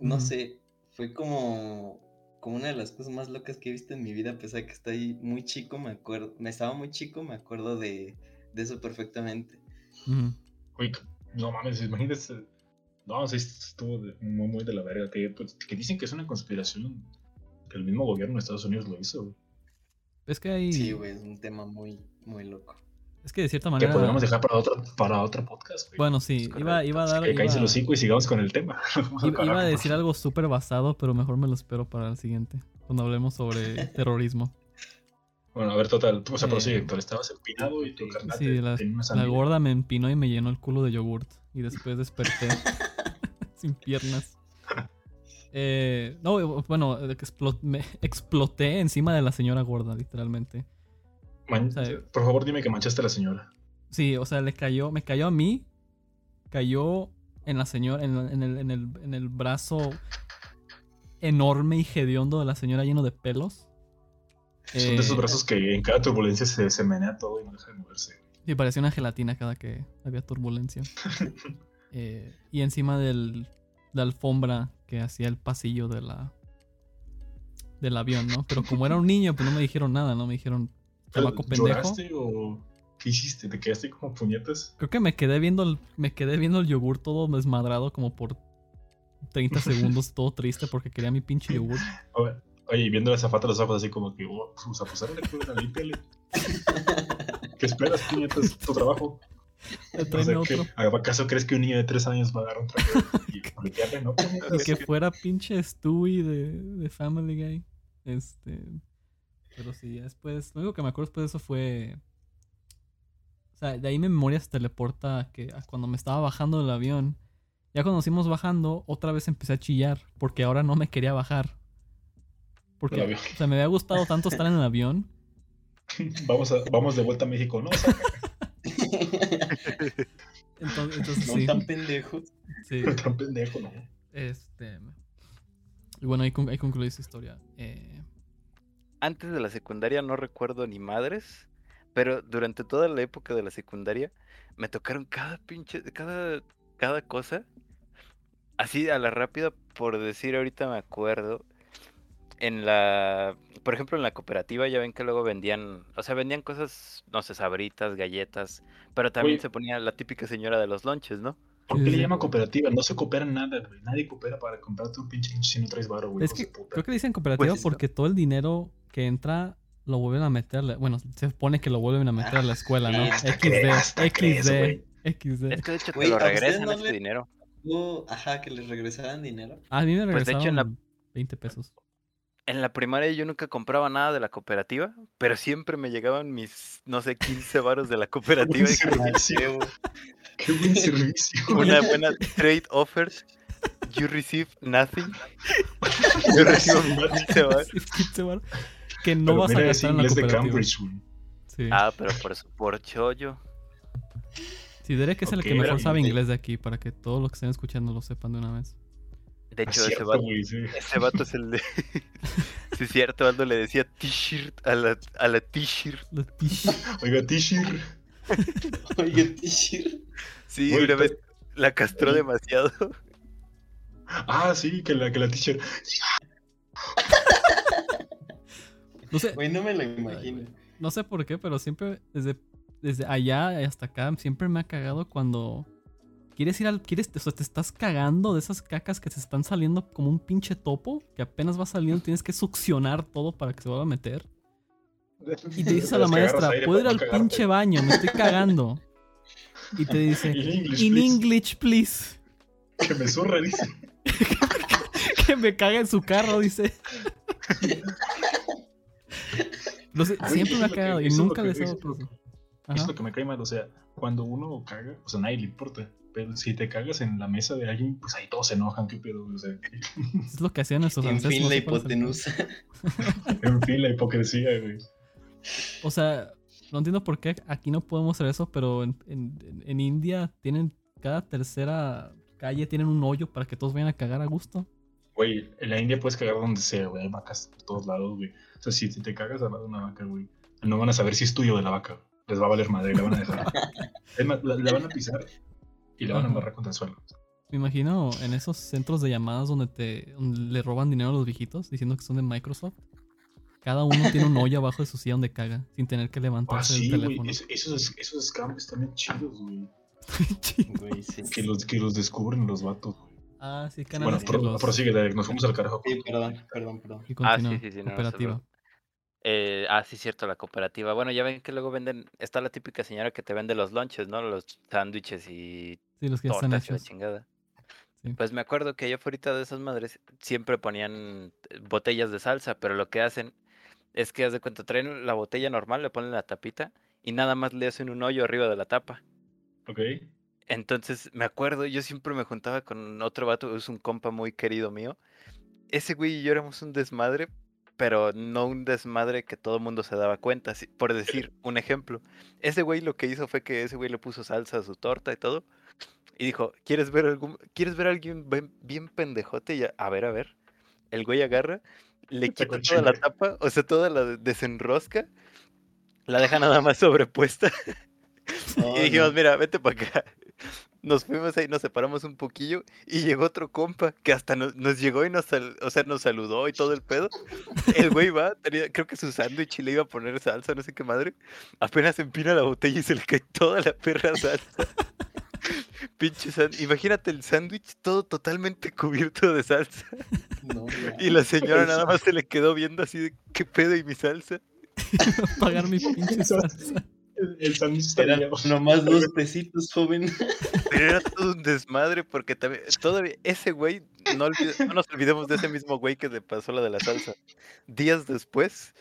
C: No sé, fue como, como una de las cosas más locas que he visto en mi vida, a pesar de que estoy muy chico, me acuerdo, me estaba muy chico, me acuerdo de, de eso perfectamente.
B: No mames, imagínate. No, sí, estuvo de- muy, muy de la verga. Que, pues, que dicen que es una conspiración. Que el mismo gobierno de Estados Unidos lo hizo, güey.
A: Es que hay.
C: Sí, güey, es un tema muy, muy loco.
A: Es que de cierta
B: Que
A: manera.
B: podríamos dejar para otro, para otro podcast, güey.
A: Bueno, sí,
D: Es
A: iba, iba a dar.
B: que
A: Iba,
B: los hocico y sigamos con el tema. <laughs>
A: Iba- iba a decir algo súper basado, pero mejor me lo espero para el siguiente. Cuando hablemos sobre terrorismo.
B: Bueno, a ver, total. Tú, o sea,
A: Eh,
B: prosigue. Pero estabas empinado y tu carnal
A: Sí, la, gorda me empinó y me llenó el culo de yogurt. Y después desperté <laughs> sin piernas. Eh, no, bueno, me <laughs> exploté encima de la señora gorda, literalmente.
B: Man-
A: o sea,
B: por favor, dime que manchaste a la señora.
A: Sí, o sea, le cayó, me cayó a mí, cayó en la señora, en, en el, en, el, en el brazo enorme y hediondo de la señora lleno de pelos.
B: Son
A: Eh,
B: de esos brazos que en cada turbulencia se, se menea todo y no deja de moverse.
A: Sí, parecía una gelatina cada que había turbulencia. <laughs> Eh, y encima del, la alfombra que hacía el pasillo de la del avión, ¿no? Pero como era un niño, pues no me dijeron nada, ¿no? Me dijeron, chamaco pendejo.
B: ¿Lloraste o qué hiciste? ¿Te quedaste como puñetas?
A: Creo que me quedé viendo el, me quedé viendo el yogur todo desmadrado como por 30 segundos, todo triste porque quería mi pinche yogur. <laughs>
B: Oye, Oye, y viendo la zafata los ojos así como que, oh, pues a pasar la cura, límpiale. <laughs> ¿Qué esperas, puñetas? Tu trabajo. O
A: Tráeme
B: sea,
A: otro.
B: ¿que- ¿Acaso crees que un niño de tres años va a agarrar un traje y <laughs> limpiarle? No,
A: que fuera pinche Stewie de, de Family Guy. Este. Pero sí, ya después. Lo único que me acuerdo después de eso fue. O sea, de ahí mi memoria se teleporta a que a cuando me estaba bajando del avión. Ya cuando nos íbamos bajando, otra vez empecé a chillar. Porque ahora no me quería bajar. Porque, o sea, me había gustado tanto estar en el avión. <laughs>
B: Vamos, a- vamos de vuelta a México. No. <laughs>
A: Entonces, entonces
C: No
A: sí.
C: tan pendejos.
A: sí.
B: Tan pendejo, ¿no?
A: Este. Y bueno, ahí, ahí concluí esa historia. Eh,
D: Antes de la secundaria no recuerdo ni madres, pero durante toda la época de la secundaria me tocaron cada pinche, cada, cada cosa. Así a la rápida, por decir ahorita me acuerdo. En la, por ejemplo, en la cooperativa ya ven que luego vendían, o sea, vendían cosas, no sé, sabritas, galletas, pero también se ponía la típica señora de los lonches, ¿no?
B: ¿Por qué le llaman cooperativa? No se coopera en nada, güey. Nadie coopera para comprarte un pinche si no traes varo, güey.
A: es que creo que dicen cooperativa
D: Pues,
A: porque todo el dinero que entra lo vuelven a meter. Bueno, se supone que lo vuelven a meter a la escuela, ¿no?
C: Ah,
B: hasta
A: XD,
B: crees, hasta crees,
A: XD,
B: güey.
A: XD.
D: Es que de hecho
C: Güey,
D: te lo
C: ¿a ustedes
D: regresan
C: no
D: este
C: le-
D: dinero.
C: Ajá, que les regresaran dinero.
A: A mí me
D: Pues, de hecho, en
A: regresaron
D: la-
A: 20 pesos.
D: En la primaria yo nunca compraba nada de la cooperativa, pero siempre me llegaban mis, no sé, 15 varos de la <laughs> cooperativa. y
B: Buen servicio. <laughs> Qué buen servicio. güey. <laughs>
D: una buena trade offer. You receive nothing. Yo recibo mis 15 varos.
A: 15 varos, que no
B: Pero
A: vas a
B: mira,
A: gastar en la
B: inglés de
A: cooperativa.
B: Cambridge.
A: Sí.
D: Ah, pero por, su- por chollo.
A: Sí, Derek es el
B: Ok,
A: que mejor sabe inglés de aquí para que todos los que estén escuchando lo sepan de una vez.
D: De
B: Es
D: hecho, ese
B: cierto,
D: vato,
B: güey, sí.
D: ese vato es el de. <laughs> sí, es cierto, Aldo le decía t-shirt a la, a la t-shirt.
B: Oiga, Tishir. <laughs>
C: Oye, teacher.
D: Sí, una vez la castró demasiado.
B: Ah, sí, que la, que la teacher.
A: No sé,
C: Güey, no me lo imagino.
A: no sé por qué, pero siempre desde, desde allá hasta acá siempre me ha cagado cuando quieres ir al quieres o sea, te estás cagando de esas cacas que se están saliendo como un pinche topo que apenas va saliendo tienes que succionar todo para que se vuelva a meter <laughs> y te dices a la maestra puedo ir al pinche baño me estoy <laughs> cagando y te dice
B: In English,
A: in
B: please".
A: English please
B: Que me zurra, dice. <laughs>
A: que me caga en su carro dice. No sé, siempre me ha
B: lo que-
A: cagado y
B: lo
A: nunca les hago
B: eso es lo que- es lo me cae mal, o sea, cuando uno caga, o sea, nadie le importa. Pero si te cagas en la mesa de alguien, pues ahí todos se enojan, qué pedo, o sea.
A: Es lo que hacían nuestros <laughs>
C: En
A: ancestros.
C: fin, la hipotenusa. <laughs>
B: En fin, la hipocresía, güey.
A: O sea, no entiendo por qué aquí no podemos hacer eso, pero en, en- en India tienen cada tercera calle tienen un hoyo para que todos vayan a cagar a gusto.
B: Güey, en la India puedes cagar donde sea, güey. Hay vacas por todos lados, güey. O sea, si, si te cagas al lado de una vaca, güey, no van a saber si es tuyo de la vaca. Les va a valer madre, la van a dejar. <laughs> Es más, la, la van a pisar y la van a
A: Ajá.
B: embarrar contra el suelo.
A: Me imagino en esos centros de llamadas donde te donde le roban dinero a los viejitos diciendo que son de Microsoft. Cada uno tiene un hoyo abajo de su silla donde caga sin tener que
B: Ah,
A: levantarse
B: sí,
A: del
B: güey.
A: teléfono.
B: es- Esos, esos scams están bien chidos, <laughs> güey.
C: Sí.
B: Que los, que los descubren los vatos, güey.
A: ah, sí,
B: Bueno, pro-
A: los...
B: prosigue, Derek, nos fuimos al carajo.
C: Sí, perdón, perdón, perdón.
A: y
D: Ah, sí, sí, sí, no, no
A: cooperativa.
D: preocupe. Eh, ah, sí, cierto, la cooperativa. Bueno, ya ven que luego venden, está la típica señora que te vende los lunches, ¿no? Los sándwiches y
A: sí, los que ya están
D: la
A: hechos.
D: chingada.
A: Sí.
D: Pues me acuerdo que allá afuera de esas madres siempre ponían eh, botellas de salsa, pero lo que hacen es que, haz de cuenta, traen la botella normal, le ponen la tapita y nada más le hacen un hoyo arriba de la tapa.
B: Ok.
D: Entonces, me acuerdo, yo siempre me juntaba con otro vato, es un compa muy querido mío. Ese güey y yo éramos un desmadre, pero no un desmadre que todo el mundo se daba cuenta. Por decir un ejemplo, ese güey lo que hizo fue que ese güey le puso salsa a su torta y todo. Y dijo, ¿quieres ver algún, ¿quieres ver a alguien bien, bien pendejote? Y ya, a ver, a ver. El güey agarra, le quita toda la tapa, o sea, toda la desenrosca, la deja nada más sobrepuesta.
C: Oh, <laughs>
D: Y dijimos,
C: no.
D: mira, vete para acá. Nos fuimos ahí, nos separamos un poquillo y llegó otro compa que hasta nos, nos llegó y nos, sal- o sea, nos saludó y todo el pedo. El güey va, tenía, creo que su sándwich y le iba a poner salsa, no sé qué madre. Apenas empina la botella y se le cae toda la perra salsa. <laughs> Pinche sándwich. Imagínate el sándwich todo totalmente cubierto de salsa.
C: No,
D: Y la señora nada más se le quedó viendo así de, ¿qué pedo y mi salsa? <laughs>
A: Pagar mi pinche <laughs> salsa.
B: El, sándwich
C: Eran nomás dos pesitos, joven.
D: Pero <laughs> era todo un desmadre porque también, todavía, ese güey, no, olvide- no nos olvidemos de ese mismo güey que le pasó la de la salsa. Días después,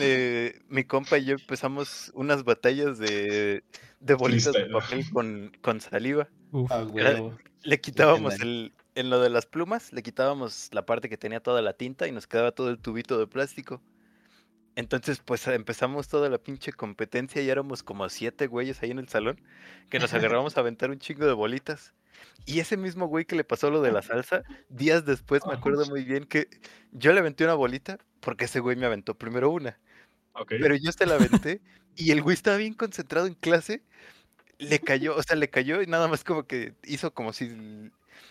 D: eh, mi compa y yo empezamos unas batallas de, de bolitas de papel con, con saliva.
A: Uf.
C: A huevo.
D: Le quitábamos el, en lo de las plumas, le quitábamos la parte que tenía toda la tinta y nos quedaba todo el tubito de plástico. Entonces, pues empezamos toda la pinche competencia y éramos como siete güeyes ahí en el salón que nos agarramos a aventar un chingo de bolitas. Y ese mismo güey que le pasó lo de la salsa, días después me acuerdo muy bien que yo le aventé una bolita porque ese güey me aventó primero una.
B: Ok.
D: Pero yo se la aventé y el güey estaba bien concentrado en clase. Le cayó, o sea, le cayó y nada más como que hizo como si.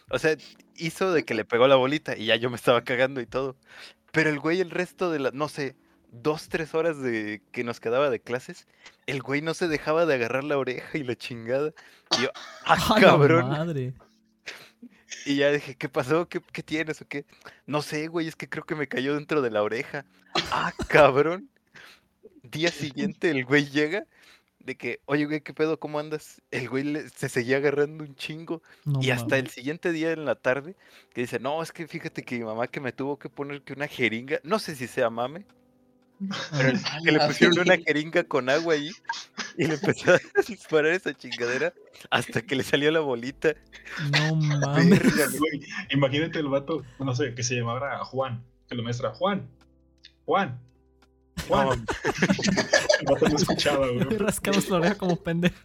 D: O sea, hizo de que le pegó la bolita y ya yo me estaba cagando y todo. Pero el güey, el resto de la, no sé, dos, tres horas de que nos quedaba de clases, el güey no se dejaba de agarrar la oreja y la chingada. Y yo, <laughs> ¡ah,
A: ¡A la
D: cabrón!
A: madre! <laughs>
D: Y ya dije, ¿qué pasó? ¿Qué, qué tienes o qué? No sé, güey, es que creo que me cayó dentro de la oreja. ¡Ah, cabrón! Día siguiente el güey llega de que, oye, güey, ¿qué pedo? ¿Cómo andas? El güey le- se seguía agarrando un chingo.
A: No
D: y hasta el siguiente día en la tarde, que dice, no, es que fíjate que mi mamá que me tuvo que poner que una jeringa, no sé si sea mame, pero que le pusieron una jeringa con agua ahí y le empezó a <laughs> disparar esa chingadera hasta que le salió la bolita.
A: No <laughs> mames.
B: Imagínate el vato, no sé, que se llamara Juan, que lo maestra, Juan, Juan, Juan.
D: No, <laughs>
B: El vato no escuchaba, güey.
A: Rascamos la oreja como pendejo.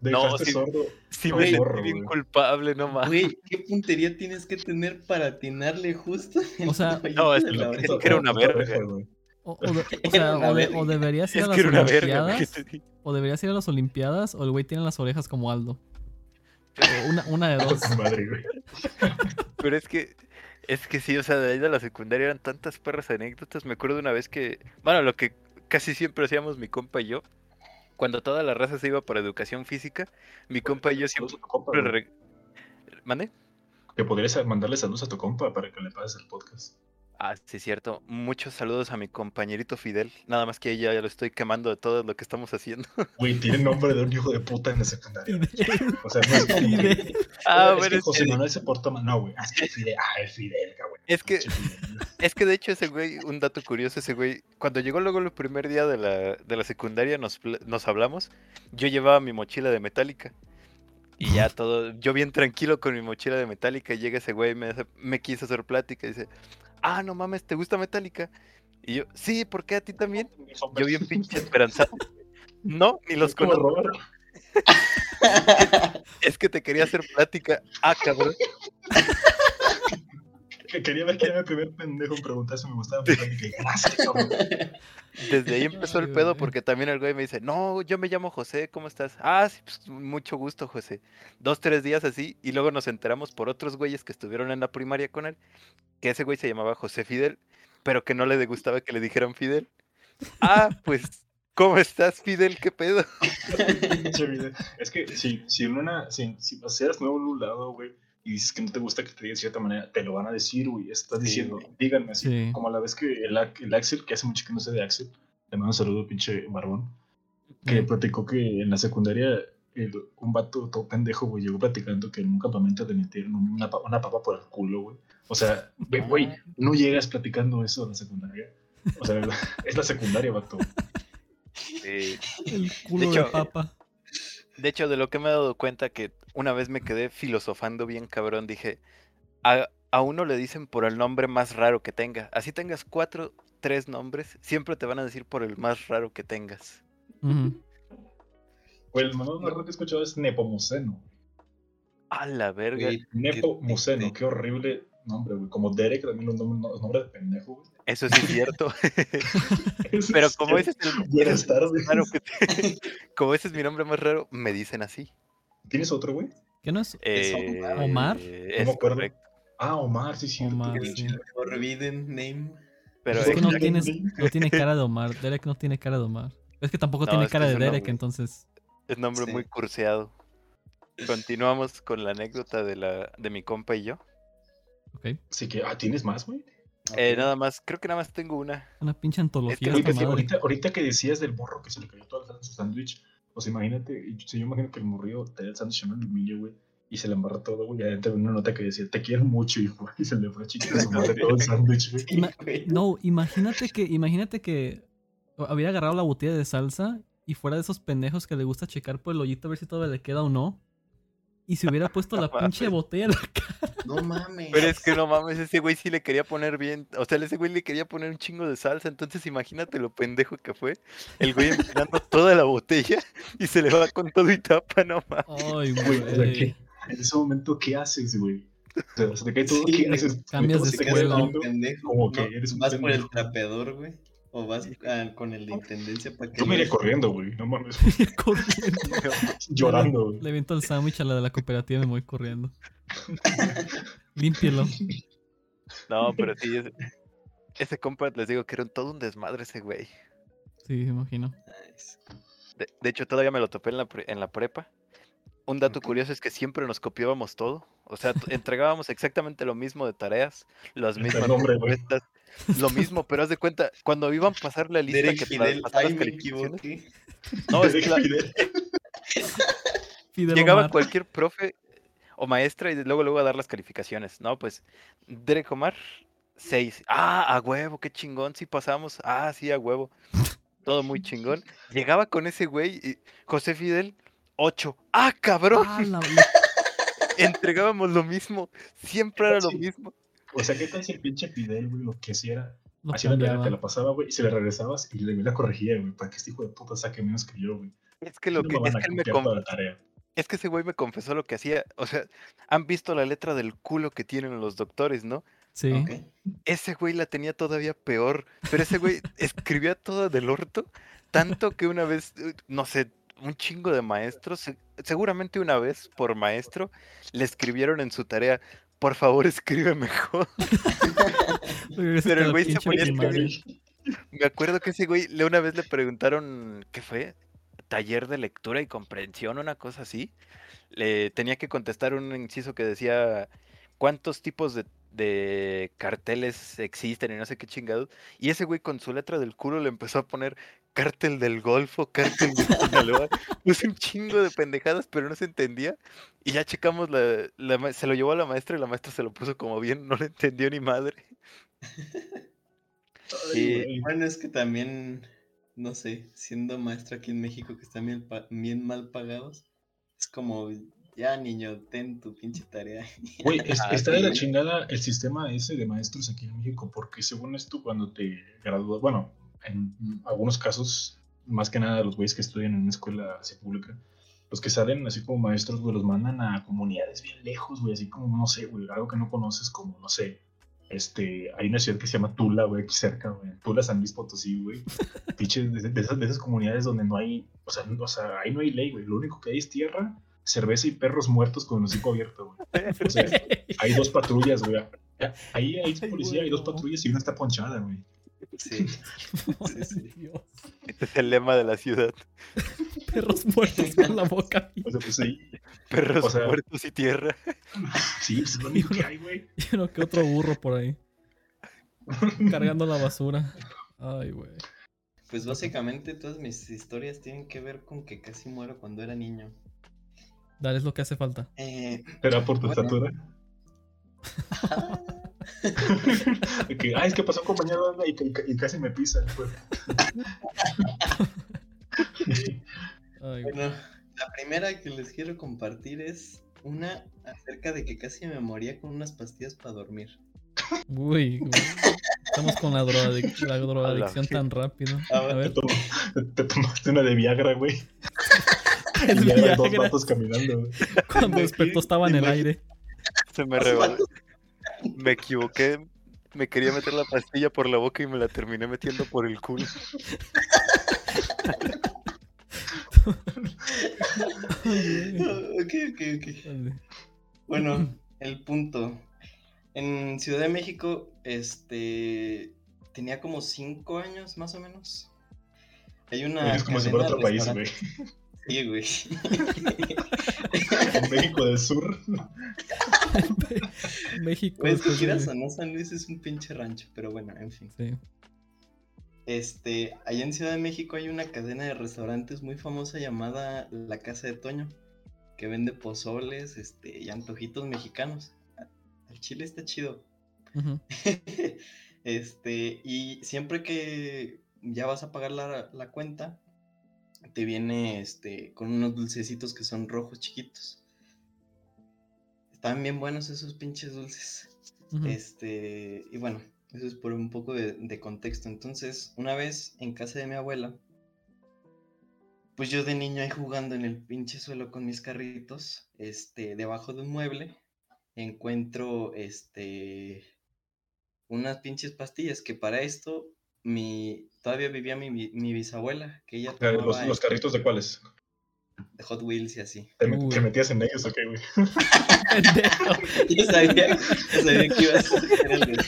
D: No,
B: Dejaste
D: sí.
B: sordo.
D: Sí me sentí bien
B: güey.
D: culpable, no mames.
C: Güey, ¿qué puntería tienes que tener para atinarle justo?
A: O sea,
D: no, es que
C: la
D: lo-
C: oreja?
D: es que era una verga.
B: güey.
A: O, o de- o <laughs> sea,
C: Era una
A: o, de-
C: verga.
A: o deberías ir a las
D: verga.
A: Olimpiadas. O deberías ir a las Olimpiadas. O el güey tiene las orejas como Aldo. Una, una de <laughs> dos.
B: Con madre, güey. <laughs>
D: Pero es que, es que sí, o sea, de ahí de la secundaria eran tantas perras anécdotas. Me acuerdo una vez que, bueno, lo que casi siempre hacíamos mi compa y yo, cuando toda la raza se iba para educación física, mi compa y yo siempre
B: compa,
D: ¿Mande?
B: Que podrías mandarle saludos a tu compa para que le pases el podcast.
D: Ah, sí, cierto. Muchos saludos a mi compañerito Fidel. Nada más que ya, ya lo estoy quemando de todo lo que estamos haciendo.
B: Güey, tiene nombre de un hijo de puta en la secundaria. O sea, no es como.
D: Ah,
B: es
D: bueno,
B: que
D: es
B: José
D: que-
B: Manuel se porta mal. No, güey. Ah, es que Fidel. Ah, el Fidel, güey.
D: Es que-. <laughs> Es que de hecho ese güey, un dato curioso, ese güey, cuando llegó luego el primer día de la, de la secundaria, nos, nos hablamos, yo llevaba mi mochila de metálica. Y ya todo, yo bien tranquilo con mi mochila de metálica, y llega ese güey, me, hace- me quiso hacer plática y dice, ah, no mames, ¿te gusta metálica? Y yo, sí, ¿por qué a ti también? <laughs> Yo bien pinche esperanzado. No, ni los conozco. Es que te quería hacer plática. Ah, cabrón. <laughs>
B: Que quería ver quién era el primer pendejo en preguntar si me gustaba ganaste, cabrón.
D: Desde ahí empezó el pedo porque también el güey me dice, no, yo me llamo José, ¿cómo estás? Ah, sí, pues mucho gusto, José. Dos, tres días así y luego nos enteramos por otros güeyes que estuvieron en la primaria con él, que ese güey se llamaba José Fidel, pero que no le gustaba que le dijeran Fidel. Ah, pues, ¿cómo estás, Fidel? ¿Qué pedo? <laughs>
B: Es que si, si en una. Si, si seas nuevo en un lado, güey. Y dices que no te gusta que te digan de cierta manera, te lo van a decir, güey. Estás
D: Sí,
B: diciendo,
D: güey.
B: díganme así.
A: Sí.
B: Como a la vez que el, Axel, que hace mucho que no sé de Axel, le mando un saludo, pinche barbón. que
A: Mm.
B: platicó que en la secundaria el- un vato todo pendejo, güey, llegó platicando que en un campamento le metieron una, una papa por el culo, güey. O sea, güey, no llegas platicando eso en la secundaria. O sea, <laughs> es la secundaria, vato.
D: Eh,
A: El culo de,
D: hecho,
A: papa.
D: De hecho, de lo que me he dado cuenta que una vez me quedé filosofando bien cabrón, dije, a, a uno le dicen por el nombre más raro que tenga. Así tengas cuatro, tres nombres, siempre te van a decir por el más raro que tengas.
A: Ujú.
B: Güey, el más raro que he escuchado es Nepomuceno.
D: A la verga.
B: Nepomuceno,
C: qué-
B: qué horrible nombre, güey. Como Derek, también los nombres, los nombres de pendejo, güey.
D: Eso sí es cierto. <laughs> Pero como ese es el
B: Buenas tardes.
D: raro que te- como ese es mi nombre más raro, me dicen así.
B: ¿Tienes otro, güey?
A: ¿Qué no es?
C: ¿Es
D: Eh,
A: Omar?
B: No
D: Es
B: me acuerdo.
D: correcto.
B: Ah, Omar, sí, sí.
A: Omar, sí.
C: Forbidden name.
D: Pero
A: Es que no tienes, no tiene cara de Omar. Derek no tiene cara de Omar. Es que tampoco
D: No,
A: tiene cara de
D: un
A: Derek,
D: nombre.
A: entonces.
D: es nombre
C: Sí.
D: muy curseado. Continuamos con la anécdota de la de mi compa y yo.
A: Ok.
B: Así que, ah, ¿tienes más, güey?
D: Eh, nada más, creo que nada más tengo una.
A: Una pinche antología
B: Ahorita, ahorita, ahorita que decías del morro que se le cayó en su sándwich, pues imagínate, si yo imagino que el morrillo te da el sándwich en un alumillo, güey, y se le embarra todo, güey, y adentro había una nota que decía, te quiero mucho, hijo, <laughs> y se le fue a chicar a su madre todo el <laughs> sándwich, güey.
A: Ima-. No, imagínate que, imagínate que hubiera agarrado la botella de salsa y fuera de esos pendejos que le gusta checar por el hoyito a ver si todavía le queda o no. Y se hubiera puesto la <laughs> pinche botella en la cara.
C: No mames.
D: Pero es que no mames, ese güey sí le quería poner bien. O sea, ese güey le quería poner un chingo de salsa. Entonces imagínate lo pendejo que fue. El güey empinando toda la botella y se le va con todo y tapa, no mames.
A: Ay,
B: Güey. En ese momento, ¿qué haces, güey? O sea, se te cae todo,
C: Sí,
B: ¿qué haces?
A: Cambias de escuela.
C: como
B: viendo.
C: pendejo.
B: como que
C: ¿no?
B: eres un
C: Vas por el trapeador, güey. O vas con el de intendencia para que.
B: Yo me iría corriendo, güey, no mames, <laughs>
A: Corriendo. <laughs>
B: llorando, güey.
A: Le viento el sándwich a la de la cooperativa y me voy corriendo. <laughs> Límpielo.
D: No, pero sí, ese, ese compa, les digo que era todo un desmadre ese güey.
A: Sí, me imagino.
C: Nice.
D: De, de hecho, todavía me lo topé en la, pre- en la prepa. Un dato curioso es que siempre nos copiábamos todo. O sea, entregábamos exactamente lo mismo de tareas, las mismas
B: nombre,
D: respuestas, lo mismo, pero haz de cuenta, cuando iban a pasar la lista
C: Derek
D: que
C: Fidel, ay,
D: las
C: me equivoqué.
D: no, es que
B: Derek
D: la-
B: Fidel.
A: Fidel
D: llegaba
A: Omar.
D: cualquier profe o maestra y luego luego a dar las calificaciones. No, pues Derek Omar, 6. Ah, a huevo, qué chingón, sí pasamos. Ah, sí, a huevo. Todo muy chingón. Llegaba con ese güey y José Fidel, 8. Ah, cabrón.
A: Ah, <laughs>
D: Entregábamos lo mismo. Siempre era lo mismo.
B: O sea, ¿qué tal si el pinche Fidel, güey, lo que hiciera?
A: lo
B: Hacía la tarea, te la pasaba, güey, y se la regresabas y le la corregía, güey, para que este hijo de puta saque menos que yo, güey.
D: Es que lo
B: No
D: que
B: me
D: es
B: a
D: que él me
B: toda la tarea.
D: es que ese güey me confesó lo que hacía. O sea, han visto la letra del culo que tienen los doctores, ¿no?
A: Sí.
D: Ese güey la tenía todavía peor. Pero ese güey <laughs> escribía todo del orto. Tanto que una vez, no sé, un chingo de maestros, se- seguramente una vez por maestro, le escribieron en su tarea, por favor escribe mejor. <laughs> Pero el güey se ponía a escribir. Me acuerdo que ese güey una vez le preguntaron, ¿qué fue? Taller de lectura y comprensión, una cosa así. Le tenía que contestar un inciso que decía cuántos tipos de, de carteles existen y no sé qué chingados. Y ese güey con su letra del culo le empezó a poner cártel del Golfo, cártel de Sinaloa. <laughs> Puso un chingo de pendejadas, pero no se entendía. Y ya checamos, la, la se lo llevó a la maestra y la maestra se lo puso como bien, no le entendió ni madre.
B: Ay,
C: Y bueno, es que también, no sé, siendo maestra aquí en México que están bien, mal pagados, es como, ya niño, ten tu pinche tarea. <laughs>
B: Güey, es-
D: Ah,
B: está de la chingada el sistema ese de maestros aquí en México, porque según esto, cuando te gradúas, bueno, en algunos casos, más que nada los güeyes que estudian en una escuela así pública, los que salen así como maestros, güey, los mandan a comunidades bien lejos, güey, así como, no sé, güey, algo que no conoces, como, no sé, este, hay una ciudad que se llama Tula, güey, aquí cerca, güey, Tula, San Luis Potosí, güey, <laughs> de, de esas, de esas comunidades donde no hay, o sea, no- o sea, ahí no hay ley, güey, lo único que hay es tierra, cerveza y perros muertos con el hocico abierto, güey. O sea, hay dos patrullas, güey. Ahí hay
A: Ay,
B: policía, hay dos patrullas y una está ponchada, güey. <laughs>
C: Sí, sí, sí.
A: Dios.
D: Este es el lema de la ciudad. <laughs>
A: Perros muertos con la boca. <laughs>
B: O sea, pues sí,
D: Perros
B: O sea-
D: muertos y tierra.
B: sí, pues es lo único que hay, güey.
A: Y uno que otro burro por ahí. Cargando la basura. Ay, güey.
C: Pues básicamente todas mis historias tienen que ver con que casi muero cuando era niño.
A: Dale, es lo que hace falta.
C: Eh,
B: ¿Será por tu
C: Bueno.
B: estatura? <laughs> Ay, es que pasó un compañero y, y- y casi me pisa. <laughs>
A: Ay,
C: bueno, la primera que les quiero compartir es una acerca de que casi me moría con unas pastillas para dormir.
A: Uy, güey. Estamos con la, drogadicción la <laughs> drogadicción tan rápido.
C: A
A: A
C: ver,
B: Te,
A: ver,
B: tom- te tomaste una de Viagra, güey.
A: el
B: Y ya dos
A: Viagra.
B: vatos caminando, güey.
A: Cuando despertó estaba en el aire.
D: Se me rebaló. Me equivoqué. Me quería meter la pastilla por la boca y me la terminé metiendo por el culo.
C: Ok, ok, ok. Bueno, el punto. En Ciudad de México, este, tenía como cinco años más o menos. Hay una
B: Es como si fuera otro país, güey.
C: Sí, güey. <laughs>
B: México del Sur. <laughs>
A: México.
C: Pues
A: después de-
C: quieras o no, San Luis es un pinche rancho, pero bueno, en fin.
A: Sí.
C: Este, allá en Ciudad de México hay una cadena de restaurantes muy famosa llamada La Casa de Toño, que vende pozoles, este, y antojitos mexicanos. El chile está chido. <laughs> Este, y siempre que ya vas a pagar la, la cuenta, te viene este con unos dulcecitos que son rojos chiquitos. Estaban bien buenos esos pinches dulces. Este, y bueno, eso es por un poco de, de contexto. Entonces, una vez en casa de mi abuela, pues yo de niño ahí jugando en el pinche suelo con mis carritos, este, debajo de un mueble, encuentro, este, unas pinches pastillas que para esto, mi, todavía vivía mi, bi- mi bisabuela, que ella
B: Los,
C: tomaba
B: los carritos de cuáles?
C: de Hot Wheels y así.
B: ¿Te, met-
A: Uy.
B: te metías en ellos o qué, güey? <laughs>
C: Yo sabía, yo sabía que ibas a hacer el de-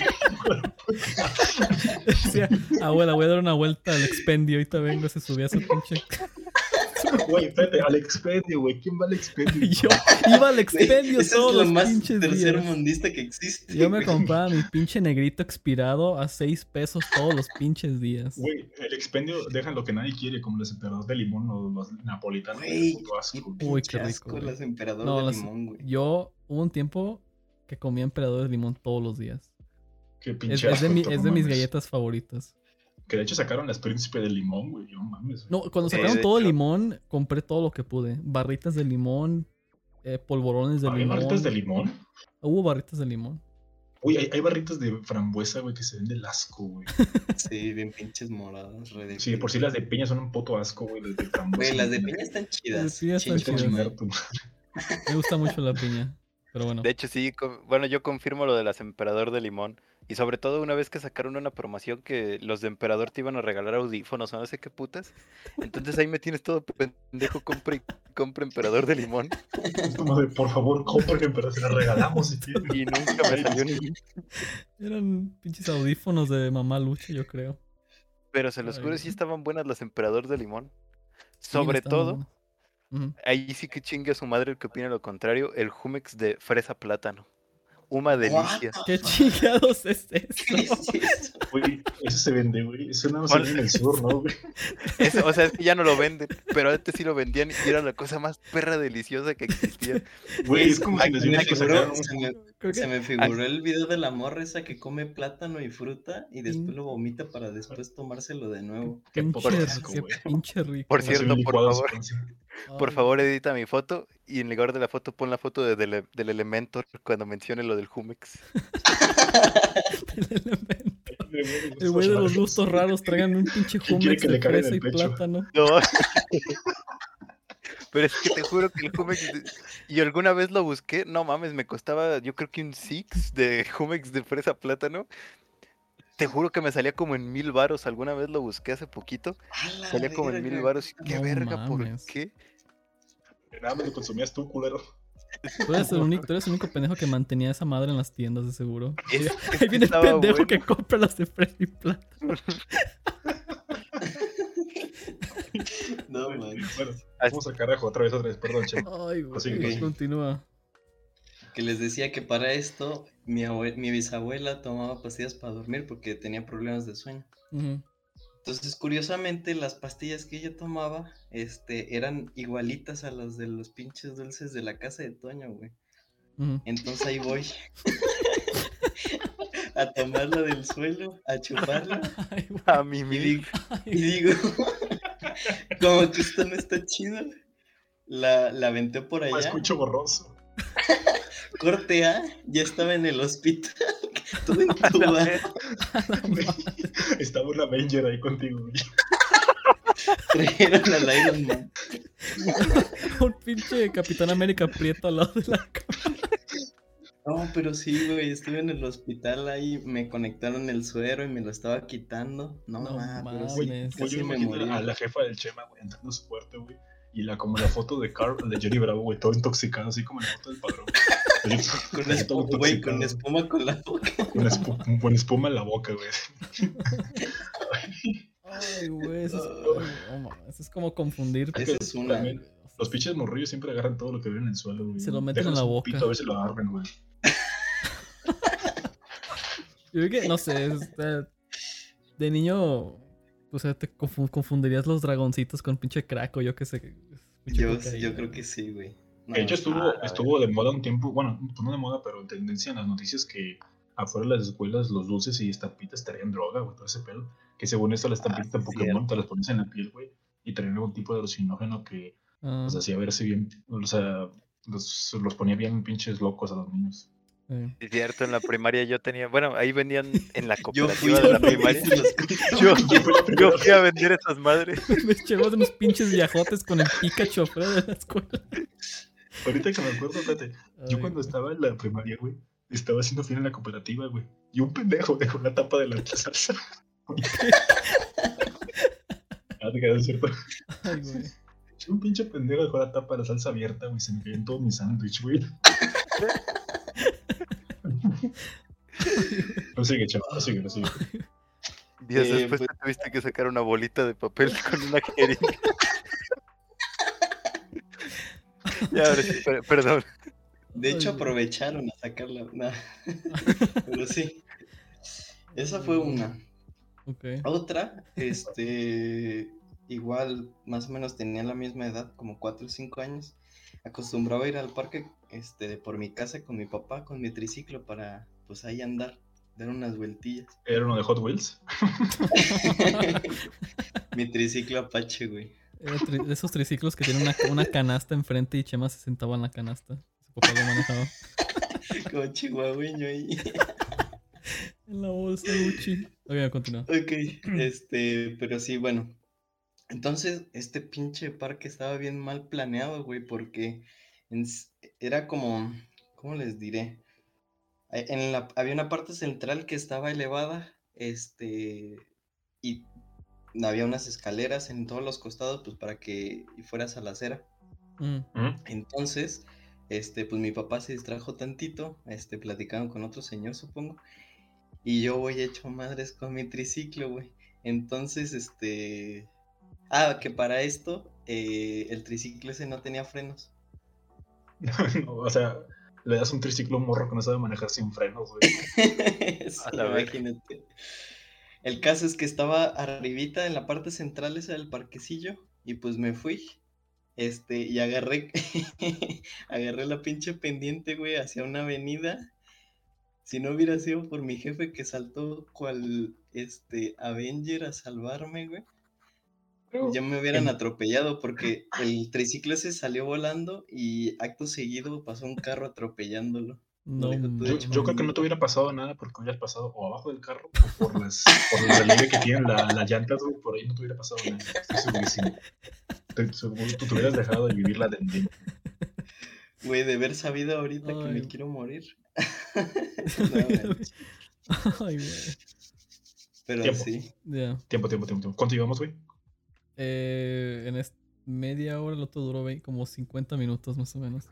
A: Decía, abuela, voy a dar una vuelta al expendio. Ahorita vengo, se subía a su pinche.
B: Güey, espérate, al expendio, güey. ¿Quién va al expendio? <laughs>
A: Yo iba al expendio
C: Ese
A: todos
C: es lo
A: los
C: más
A: pinches
C: tercer
A: días.
C: mundista que existe.
A: Yo me compraba mi pinche negrito expirado a 6 pesos todos los pinches días.
B: Güey, el expendio dejan lo que nadie quiere, como los emperadores de limón o los napolitanos.
C: Güey.
A: Uy, qué rico, güey.
C: emperadoras
A: No,
C: de
A: las-
C: limón, güey.
A: Yo hubo un tiempo que comía emperador de limón todos los días.
B: Qué
A: Es,
B: pinche
A: es de, mi- es de mis galletas favoritas.
B: Que de hecho sacaron las príncipe del limón, güey. No mames. güey.
A: No, cuando sacaron
D: de
A: todo el
D: hecho.
A: limón, compré todo lo que pude. Barritas de limón, eh, polvorones de
B: ¿Hay
A: limón.
B: barritas de limón?
A: Hubo barritas de limón.
B: Uy, hay, hay barritas de frambuesa, güey, que se ven del asco, güey. <laughs>
C: Sí, bien pinches moradas. re
B: Sí, de por sí las de piña son un puto asco, güey. Las de frambuesa.
C: Güey, las de piña están chidas.
A: piña están chidas. Me gusta mucho la piña. Pero bueno.
D: De hecho, sí, bueno, yo confirmo lo del emperador de limón. Y sobre todo una vez que sacaron una promoción que los de emperador te iban a regalar audífonos o no sé qué putas. Entonces ahí me tienes todo pendejo, compra y compra emperador de limón.
B: Es como de, por favor, compren, pero se la regalamos si.
D: Y nunca me salió ni
A: Eran pinches audífonos de mamá lucha, yo creo.
D: Pero se los
A: Ay,
D: juro, sí estaban buenas las emperador de limón. Sobre todo, ahí sí que chingue a su madre el que opina lo contrario, el Jumex de fresa plátano. Una
C: What
D: delicia.
C: the
A: ¿Qué chingados es <laughs>
C: ¿Qué
A: eso?
C: es eso?
B: Güey, eso se vende, güey. Eso no se vende en el sur, ¿no, güey?
D: O sea, es que ya no lo venden, pero antes sí lo vendían y era la cosa más perra deliciosa que existía.
B: Güey, es como si hubiera que
C: figuró- se me-
A: que
C: Se me figuró el video de la morra esa que come plátano y fruta y después lo vomita para después tomárselo de nuevo.
B: Qué
A: pinche,
B: poco
A: ri-
B: asco,
A: qué
B: güey.
A: pinche rico.
D: Por cierto, por favor. Por favor, edita mi foto y en lugar de la foto pon la foto de- del, del Elementor cuando mencione lo del Jumex. <laughs>
A: el elemento.
B: El
A: güey de los gustos raros, traigan un pinche
B: ¿Quién quiere
A: Jumex
B: que
A: de fresa y plátano.
D: No. <laughs> Pero es que te juro que el Jumex. de- Y alguna vez lo busqué. No mames, me costaba yo creo que un Six de Jumex de fresa plátano. Te juro que me salía como en mil varos. Alguna vez lo busqué hace poquito.
C: ¡A la
D: Salía como en mil varos. ¿Qué
A: No
D: verga? ¿Por qué?
B: Nada más lo consumías tú, culero.
A: Tú eres, el único, tú eres el único pendejo que mantenía esa madre en las tiendas, de seguro. <laughs>
D: Es- es <laughs>
A: Ahí viene el pendejo
D: bueno.
A: que compra las de fresa y plátano. <laughs>
C: No, man.
B: Bueno, vamos al carajo otra vez, otra vez. Perdón, che.
A: Ay, güey. Continúa.
C: Que les decía que para esto mi, abue- mi bisabuela tomaba pastillas para dormir porque tenía problemas de sueño. Entonces, curiosamente, las pastillas que ella tomaba, este, eran igualitas a las de los pinches dulces de la casa de Toño, güey. Entonces ahí voy. <laughs> a tomarla del suelo, a chuparla. <laughs>
A: Ay.
D: A mi
C: Y digo, y digo, <laughs> como que esto no está chido. La, la aventé por
B: Me
C: allá.
B: escucho borroso.
C: Corte A, ya estaba en el hospital. <laughs> Todo <laughs>
D: verga. <laughs>
B: Estaba un Avenger ahí contigo, güey.
C: Trajeron al Iron Man.
A: Un pinche Capitán América prieto al lado de la cama.
C: No, pero sí, güey, estuve en el hospital ahí, me conectaron el suero y me lo estaba quitando. No,
A: No
C: ma, pero sí,
A: mames.
B: Güey, yo me
C: morí.
B: a la jefa del Chema, güey, entrando a su cuarto, güey. Y la, como la foto de Carl, de Jerry Bravo, güey, todo intoxicado, así como la foto del padrón. güey.
C: Con espuma, güey, con espuma con la boca.
B: Con, espu- con espuma en la boca, güey.
A: Ay, güey. Eso es, no mames, eso es como confundir.
C: Esa es una.
B: También, Los pinches morrillos siempre agarran todo lo que ven en el suelo, güey.
A: Se lo meten
B: Dejan
A: en la boca.
B: pito a ver si lo agarran, güey. <laughs>
A: Yo creo que, no sé, es, eh, de niño, o sea, te confu- confundirías los dragoncitos con pinche crack o yo qué sé.
C: Yo, yo creo que sí, güey. No,
B: De hecho, estuvo,
D: Ah,
B: estuvo de moda un tiempo, bueno, no de moda, pero en tendencia en las noticias que afuera de las escuelas los dulces y estampitas traían droga, güey, todo ese pedo. Que según esto, las estampitas
C: Ah,
B: Pokémon
C: cierto.
B: te las pones en la piel, güey, y traían algún tipo de alucinógeno que
A: Ah,
B: los hacía verse bien, o sea, los, los ponía bien pinches locos a los niños.
A: sí.
D: Es cierto, en la primaria yo tenía. Bueno, ahí vendían en la <laughs>
C: Yo fui
D: cooperativa
C: a
D: de la primaria. <laughs>
B: Yo
D: Yo,
B: fui la
D: yo
B: primera
D: fui a vender esas madres. <laughs>
A: Me llevas unos pinches viajotes con el Pikachu afuera de la escuela.
B: Ahorita que me acuerdo, fíjate, yo cuando estaba en la primaria, güey, estaba haciendo fila en la cooperativa, güey, y un pendejo dejó la tapa de la <laughs> salsa. <laughs> ah, te quedas cierto.
A: Ay, güey.
B: Un pinche pendejo dejó la tapa de la salsa abierta, güey, se me cayó en todo mi sándwich, güey. <laughs> No sigue, chaval, no sigue, no sigue.
D: Días
C: Eh,
D: después
C: pues-
D: te tuviste que sacar una bolita de papel con una jeringa. <laughs> ya, perdón.
C: De hecho, aprovecharon a sacarla. nah. <laughs> Pero sí. Esa fue una.
A: Ok.
C: Otra, este, igual, más o menos tenía la misma edad, como 4 o 5 años. Acostumbraba a ir al parque, este, por mi casa con mi papá, con mi triciclo para, pues, ahí andar, dar unas vueltillas.
B: Era uno de Hot Wheels. <laughs>
C: mi triciclo Apache, güey.
A: Tri- de esos triciclos que tienen una, una canasta enfrente y Chema se sentaba en la canasta. Su papá lo manejaba. <laughs>
C: Como chihuahueño ahí. <laughs>
A: En la bolsa Gucci. Ok, continúa.
C: Ok, este, pero sí, bueno. Entonces, este pinche parque estaba bien mal planeado, güey, porque en era como, ¿cómo les diré? Eh, En la, había una parte central que estaba elevada, este, y había unas escaleras en todos los costados, pues para que fueras a la acera.
A: Mm.
C: Entonces, este, pues mi papá se distrajo tantito, este, platicaron con otro señor, supongo, y yo voy hecho madres con mi triciclo, güey. Entonces, este, ah, que para esto, eh, el triciclo ese no tenía frenos. <laughs>
B: No, o sea, le das un triciclo morro que no sabe manejar sin frenos, güey. <laughs>
C: Sí,
D: A la verga.
C: imagínate. El caso es que estaba arribita en la parte central esa del parquecillo y pues me fui. Este, y agarré, <laughs> agarré la pinche pendiente, güey, hacia una avenida. Si no hubiera sido por mi jefe que saltó cual, este, Avenger a salvarme, güey, ya me hubieran atropellado porque el triciclo ese salió volando y acto seguido pasó un carro atropellándolo.
A: No,
B: Yo, yo creo que no te hubiera pasado nada porque hubieras pasado o abajo del carro o por, las, por el relieve que tienen la- las llantas, güey. Por ahí no te hubiera pasado nada. Estoy segurísimo. Estoy seguro tú te hubieras dejado de vivir la de
C: Güey, de haber sabido ahorita que me quiero morir. <laughs> No.
A: Ay, güey.
C: Pero
B: Tiempo.
C: sí.
B: Tiempo, tiempo, tiempo. tiempo. ¿Cuánto llevamos, güey?
A: Eh, en media hora, el otro duró como 50 minutos más o menos.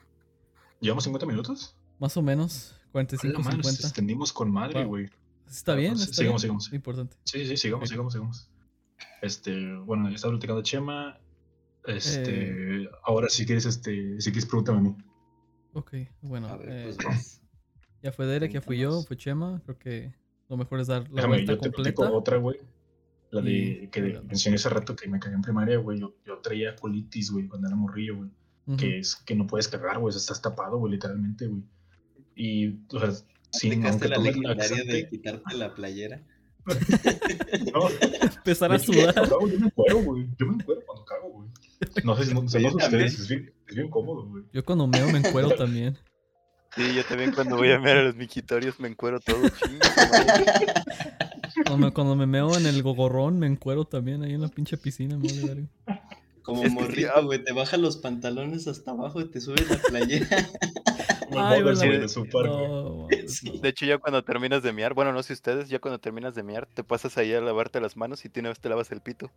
B: ¿Llevamos 50 minutos?
A: Más o menos,
B: A
A: 45,
B: la madre, nos
A: 50.
B: extendimos con madre,
A: Wow.
B: güey.
A: Está bien, está
B: sigamos,
A: bien.
B: sigamos.
A: Importante.
B: Sí, sí, sigamos, sigamos, sigamos. Este, bueno, estaba platicando de Chema. Este,
A: Eh.
B: ahora si quieres, este, si quieres, pregúntame a mí.
A: Ok, bueno.
C: A ver,
A: eh,
C: pues
A: ya fue Derek, ya fui yo, fue Chema. Creo que lo mejor es dar la
B: Déjame,
A: vuelta
B: yo te platico
A: completa.
B: otra, güey. La de
A: Y-
B: que mencioné hace rato que me cagué en primaria, güey. Yo, yo traía colitis, güey, cuando era morrillo, güey. Que es que no puedes cagar, güey. o sea, Estás tapado, güey, literalmente, güey. Y, o sea, sin
C: ¿Aplicaste
B: aunque
C: la legendaria de
B: laxante,
C: quitarte la playera? <laughs>
B: no,
A: Empezar
B: de
A: a sudar.
B: cago, yo me encuero, güey. Yo me encuero cuando cago, güey. No sé si no, no si
C: también.
B: ustedes, es bien, es bien cómodo, güey.
A: Yo cuando meo me encuero <laughs> también.
D: Sí, yo también cuando voy a ver a los miquitorios me encuero todo chingo. madre.
A: Cuando me, cuando me meo en el gogorrón me encuero también ahí en la pinche piscina. verga.
C: Como
D: Es
C: morrito,
D: ah.
C: güey, te bajan los pantalones hasta abajo y te subes la playera. <laughs>
A: Ay,
B: de su.
A: No, <laughs>
C: Sí.
D: De hecho, ya cuando terminas de mear, bueno, no sé ustedes, ya cuando terminas de mear, te pasas ahí a lavarte las manos y de una vez te lavas el pito.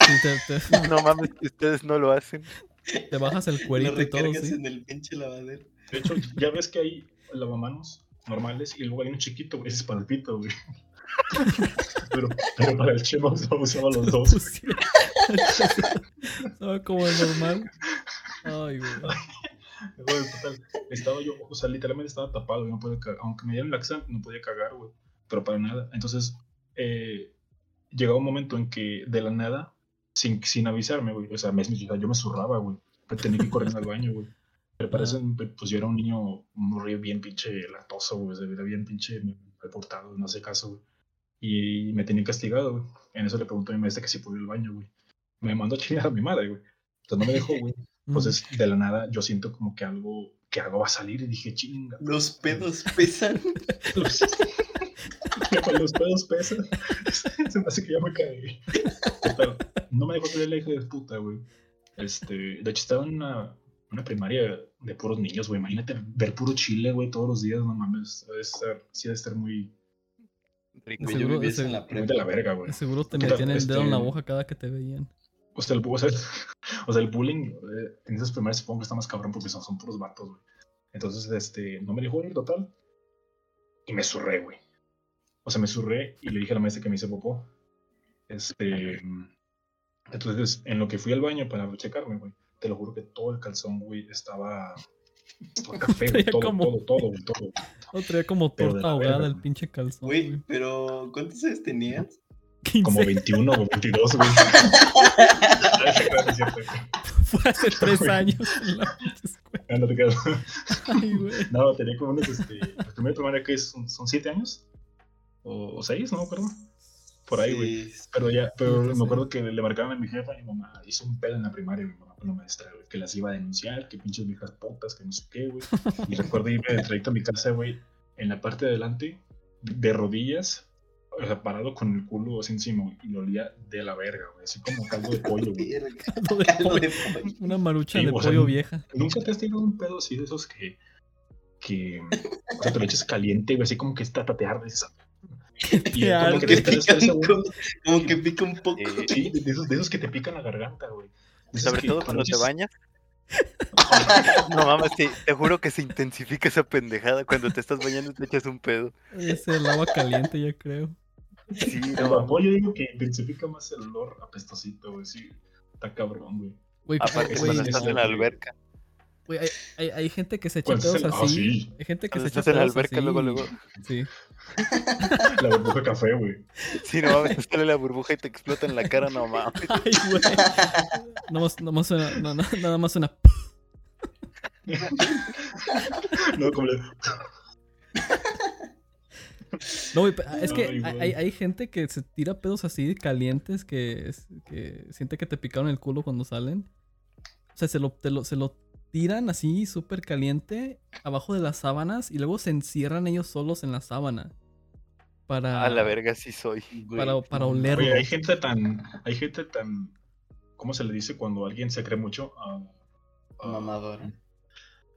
A: Sí, te, te- <laughs>
D: No mames, que ustedes no lo hacen.
A: te bajas el
C: Lo
A: cuerito y todo, sí.
C: en el pinche lavadero.
B: De hecho, ya ves que hay lavamanos normales y luego hay un chiquito, güey. Ese es para el pito, güey. <laughs> Pero, pero para el Chema usaba, los dos. <laughs>
A: Estaba como el normal. Ay, güey.
B: Total, estaba yo, o sea, literalmente estaba tapado, no podía cagar. Aunque me dieron laxante, no podía cagar, güey. Pero para nada. Entonces, eh, llegaba un momento en que de la nada, sin, sin avisarme, güey, o sea, me, yo me zurraba, güey. Tenía que correr al baño, güey. Pero para eso, pues yo era un niño muy bien pinche latoso, güey. O sea, era bien pinche mal portado, no sé caso, güey. Y me tenía castigado, güey. En eso le pregunto a mi maestra que si podía ir al baño, güey. Me mandó a chingar a mi madre, güey. Entonces no me dejó, güey. <laughs> Entonces, de la nada, yo siento como que algo, que algo va a salir y dije, chinga.
C: Los pedos pesan. <laughs>
B: Los, <laughs> los pedos pesan. Se me hace que ya me caí. Total, no me dejó creer la hija de puta, güey. Este, de hecho, estaba en una, una primaria de puros niños, güey. Imagínate ver puro chile, güey, todos los días, no mames. Debe estar, sí, debe estar muy,
D: Rico.
C: Yo
A: Seguro-
C: viví eso
A: ese-
C: en la prepa.
B: de la verga, güey.
A: Seguro te metían el dedo en la
B: este-
A: boca cada que te veían.
B: O sea, el, o sea, <laughs> o sea, el bullying eh, en esas primarias supongo que está más cabrón porque son, son puros vatos, güey. Entonces, este, no me dejó ir total. Y me zurré, güey. O sea, me zurré y le dije a la maestra que me hice popó. Este. Entonces, en lo que fui al baño para checarme, güey, te lo juro que todo el calzón, güey, estaba. estaba café, <laughs> güey, todo, todo, todo, güey, todo.
A: O traía como torta ahogada el pinche calzón.
C: Güey, pero ¿cuántos años tenías?
A: 15. <laughs>
B: Como 21 o 22, güey. <laughs> <laughs>
A: Fue hace tres años en la escuela.
B: No te
A: güey.
B: No, tenía como unos, este, la primera primaria que es, son, son siete años, o, o seis, no me acuerdo, por ahí, güey.
C: Sí,
B: Pero ya, pero
A: Sí, sí,
B: me acuerdo
A: sí.
B: que le marcaban a mi jefa y mi mamá hizo un pedo en la primaria, mi mamá con la maestra, güey, que las iba a denunciar, que pinches viejas putas, que no sé qué, güey. Y recuerdo irme de trayecto a mi casa, güey, en la parte de adelante, de rodillas, o sea, parado con el culo así encima, güey, y lo olía de la verga, güey, así como caldo de pollo, güey. <laughs>
A: Caldo de pollo. Una marucha
B: Sí,
A: de
B: o sea,
A: pollo vieja.
B: ¿Nunca te has tirado un pedo así de esos que, que o sea, te lo echas caliente, güey, así como que está tatear de esa. <laughs> Y como que
C: Que
B: te
C: pica como que pica un poco.
D: Eh,
B: Sí, de esos, de esos que te pican la garganta, güey. <laughs>
D: Sobre todo cuando te bañas. No mames, te, te juro que se intensifica esa pendejada. Cuando te estás bañando te echas un pedo.
A: Es el agua caliente, yo creo.
D: Sí,
B: El
D: no
B: vapor, yo digo que intensifica más el olor apestosito, güey. Sí, está cabrón, güey.
D: Aparte cuando estás en la
B: güey.
D: alberca.
A: Güey, hay, hay, hay gente que se echa
B: Cuando
A: pedos
B: ah,
A: así.
B: sí.
A: Hay gente que se echa
D: estás en la
A: pedos
D: alberca,
A: así.
D: luego, luego.
A: Sí. <laughs>
B: La burbuja de café, güey.
D: Sí, no mames, sale la burbuja y te explota en la cara, no mames. <laughs>
A: Ay, güey. Nada más, nada más suena. no, no, nada más suena. <laughs>
B: No, como le...
A: No, güey, es que
B: Ay,
A: hay,
B: güey.
A: hay- hay gente que se tira pedos así calientes que, que siente que te picaron el culo cuando salen. O sea, se lo, te lo- se lo tiran así súper caliente abajo de las sábanas y luego se encierran ellos solos en la sábana. Para,
D: A la verga sí soy.
A: Para, para
C: no,
A: olerlo.
B: Oye, hay gente tan... Hay gente tan... ¿Cómo se le dice cuando alguien se cree mucho? Ah,
C: Mamadora.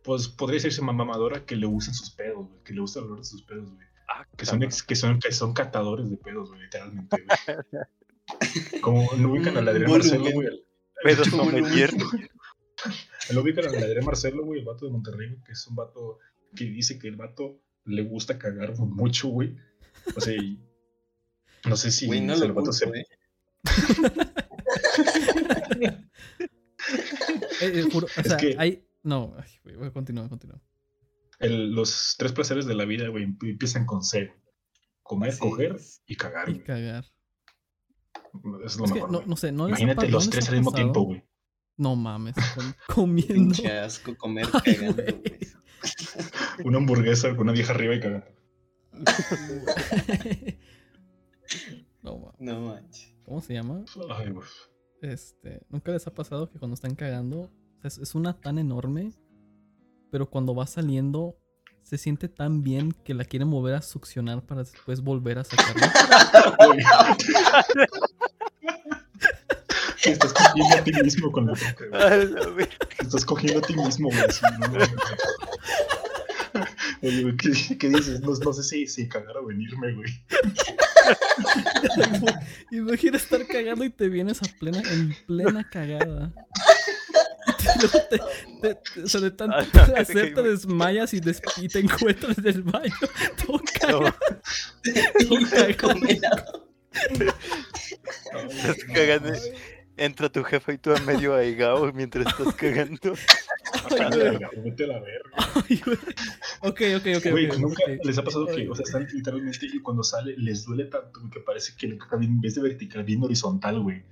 B: Pues podría decirse mamadora que le usan sus pedos, güey. Que le gusta el olor de sus pedos, güey.
D: Ah,
B: Que son, ex- que, son, que son catadores de pedos, güey, literalmente, güey. <laughs> Como no ubican. Marcelo, güey. el-
D: Pedos <laughs> sommelier.
B: No ubican al Adrián Marcelo, güey, el vato de Monterrey, que es un vato que dice que el vato le gusta cagar mucho, güey. O sea, y no sé si
C: Güey, no lo
B: el vato se... <laughs>
C: eh.
A: Eh, juro, o
B: Es
A: sea,
B: que-
A: hay. No, ay, güey, güey, continúa, continúa.
B: el- los tres placeres de la vida, güey, emp- empiezan con C. Comer,
C: Sí.
B: coger y cagar,
A: Y
B: güey.
A: cagar.
B: Eso es lo
A: Es que
B: mejor,
A: no, sé, no
B: Imagínate los tres al mismo
A: pasado?
B: tiempo, güey.
A: No mames, com- <laughs> comiendo.
C: Pinche asco comer
A: Ay,
C: cagando. <laughs>
B: Una hamburguesa con una vieja arriba y cagando. <laughs>
A: no mames.
C: No manches.
A: ¿Cómo se llama?
B: Ay, güey.
A: Este, ¿nunca les ha pasado que cuando están cagando, es, es una tan enorme, pero cuando va saliendo se siente tan bien que la quieren volver a succionar para después volver a sacarla?
B: Güey. <laughs> Te estás cogiendo a ti mismo con la boca, güey.
D: A la verga.
B: Te estás cogiendo a ti mismo, güey. así, no mames. Oye, güey, ¿qué, qué dices? No, no sé si, si cagar o venirme, güey. <laughs>
A: Imagina estar cagando y te vienes a plena, en plena cagada. Te- te- te- o sea, de tanto placer <laughs> te
D: güey.
A: desmayas y, des- y te encuentras en el baño. Todo
D: No,
A: cagado.
C: Y comiendo.
D: estás cagando. Entra tu jefa y tú a medio aigao mientras estás cagando. <laughs>
B: Vete a la verga.
A: Ay, güey. Ok, ok, ok.
B: Güey, nunca les ha pasado que, o sea, están literalmente y cuando sale les duele tanto güey, que parece que le caga bien, en vez de vertical, bien horizontal, güey.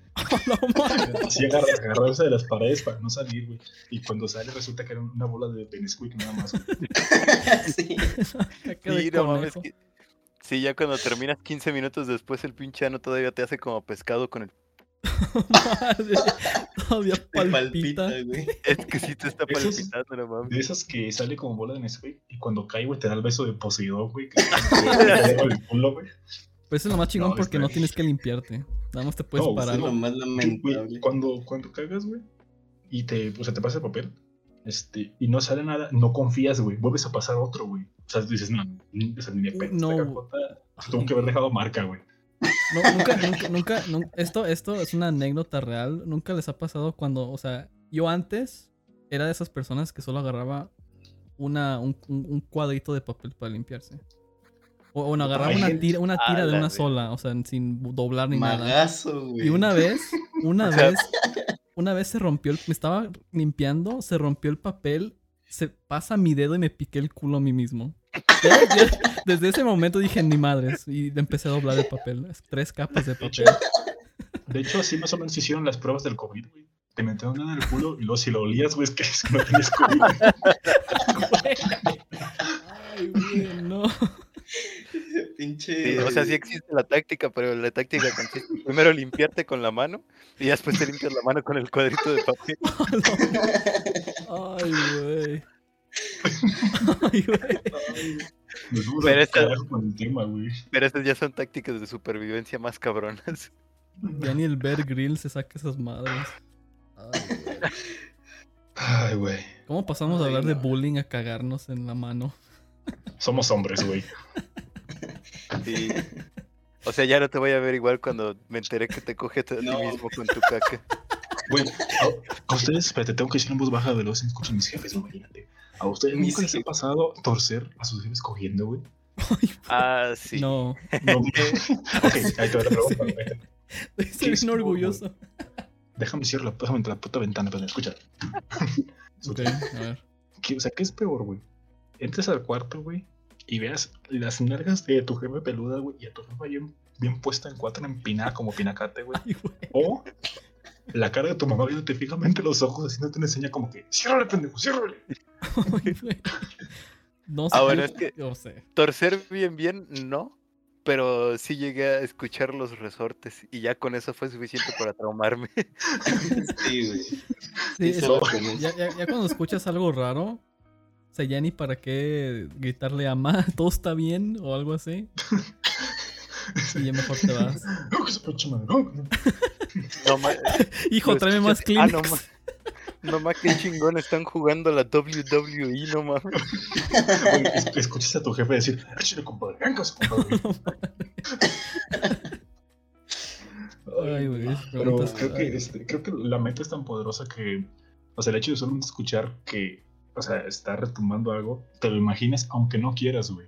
A: No mames.
B: Así agarra, agarrarse de las paredes para no salir, güey. Y cuando sale resulta que era una bola de Nesquik nada más, güey. <laughs>
C: Sí.
D: Sí, no mames. que- Sí, ya cuando terminas 15 minutos después, el pinche ano todavía te hace como pescado con el. <laughs>
A: Madre, Todavía palpita.
C: palpita, güey.
D: Es que sí te está
B: es-
D: palpitando, no mames.
B: De esas que sale como bola de Nesquik y cuando cae, güey, te da el beso de Poseidón, güey. Que <laughs> te da el culo, güey.
A: Eso es lo más chingón
B: No,
A: porque no tienes que limpiarte. Nada más te puedes
B: No,
C: Es
A: parar.
C: lo más
B: Güey,
C: lamentable.
B: cuando, cuando cagas, güey, y te, o sea, te pasa el papel, este, y no sale nada, no confías, güey, vuelves a pasar otro, güey. O sea, dices, no, ni, o sea, ni de pedo,
A: No.
B: esta cajota tuvo que haber dejado marca, güey.
A: No, nunca, nunca, nunca, nun- esto, esto es una anécdota real. Nunca les ha pasado cuando, o sea, yo antes era de esas personas que solo agarraba una, un, cuadrito de papel para limpiarse. O, o no, agarraba una tira, una tira de una sola, o sea, sin doblar ni nada.
C: Magazo, güey.
A: Y una vez, una <laughs> vez, una vez se rompió, el, me estaba limpiando, se rompió el papel, se pasa mi dedo y me piqué el culo a mí mismo. Desde ese momento dije, ni madres, y empecé a doblar el papel, tres capas de papel. <laughs>
B: De hecho, así más o menos hicieron las pruebas del COVID, güey. Te metieron nada en el culo y luego si lo olías, güey, es que no tienes COVID. <laughs>
A: Ay, güey, no.
C: Pinche.
D: Sí, o sea, sí existe la táctica, pero la táctica consiste en primero limpiarte con la mano y después te limpias la mano con el cuadrito de papel. <laughs>
A: Ay, güey. Ay, güey.
D: Pero
B: al
D: esta-
B: carajo con el tema, güey.
D: Pero estas ya son tácticas de supervivencia más cabronas.
A: Ya ni el Bear Grill se saca esas madres. Ay, güey.
B: Ay, güey.
A: ¿Cómo pasamos a hablar de bullying a cagarnos en la mano?
B: Somos hombres, güey. <laughs> <laughs>
D: Sí. O sea, ya no te voy a ver igual cuando me enteré que te coges a ti mismo con tu caca. <laughs>
B: Güey, a, a ustedes, espérate, tengo que decir en voz baja de los escuchan mis jefes, güey, imagínate. ¿A ustedes nunca les ha pasado torcer a sus jefes cogiendo, güey?
D: Ah, sí.
A: No,
B: No. <laughs> ok, ahí te va la pregunta.
A: estoy
B: es
A: bien orgulloso.
B: Déjame cierrar la, déjame la puta ventana, pero escucha.
A: Ok, a ver.
B: ¿Qué- o sea, ¿qué es peor, güey? Entres al cuarto, güey, y veas las nalgas de tu jefe peluda, güey, y a tu jefa bien, bien puesta en cuatro, empinada como pinacate, güey.
A: Ay, güey.
B: O la cara de tu mamá viéndote fijamente los ojos, haciéndote una seña como que, ciérrale, pendejo, ciérrale. <laughs>
A: No sé.
D: Ahora es que-
A: Yo sé.
D: Torcer bien, bien, no. Pero sí llegué a escuchar los resortes y ya con eso fue suficiente para traumarme. <laughs>
C: Sí, güey.
A: Sí,
C: Sí,
A: es-
C: se lo comes.
A: ya, ya, ya cuando escuchas algo raro, o sea, ya ni para qué gritarle a ma, <laughs> todo está bien o algo así. <laughs> Y ya mejor te vas.
B: No,
D: ma-
A: Hijo, tráeme más
D: escuchas- ah, no,
A: Kleenex.
D: ma- no más que chingón están jugando la WWE, no mames.
B: Escuchas a tu jefe decir, échale, compadre, venga, compadre. <laughs>
A: Ay, güey,
B: Pero creo que, este, creo que la mente es tan poderosa que, o sea, el hecho de solamente escuchar que, o sea, está retumbando algo, te lo imaginas aunque no quieras, güey.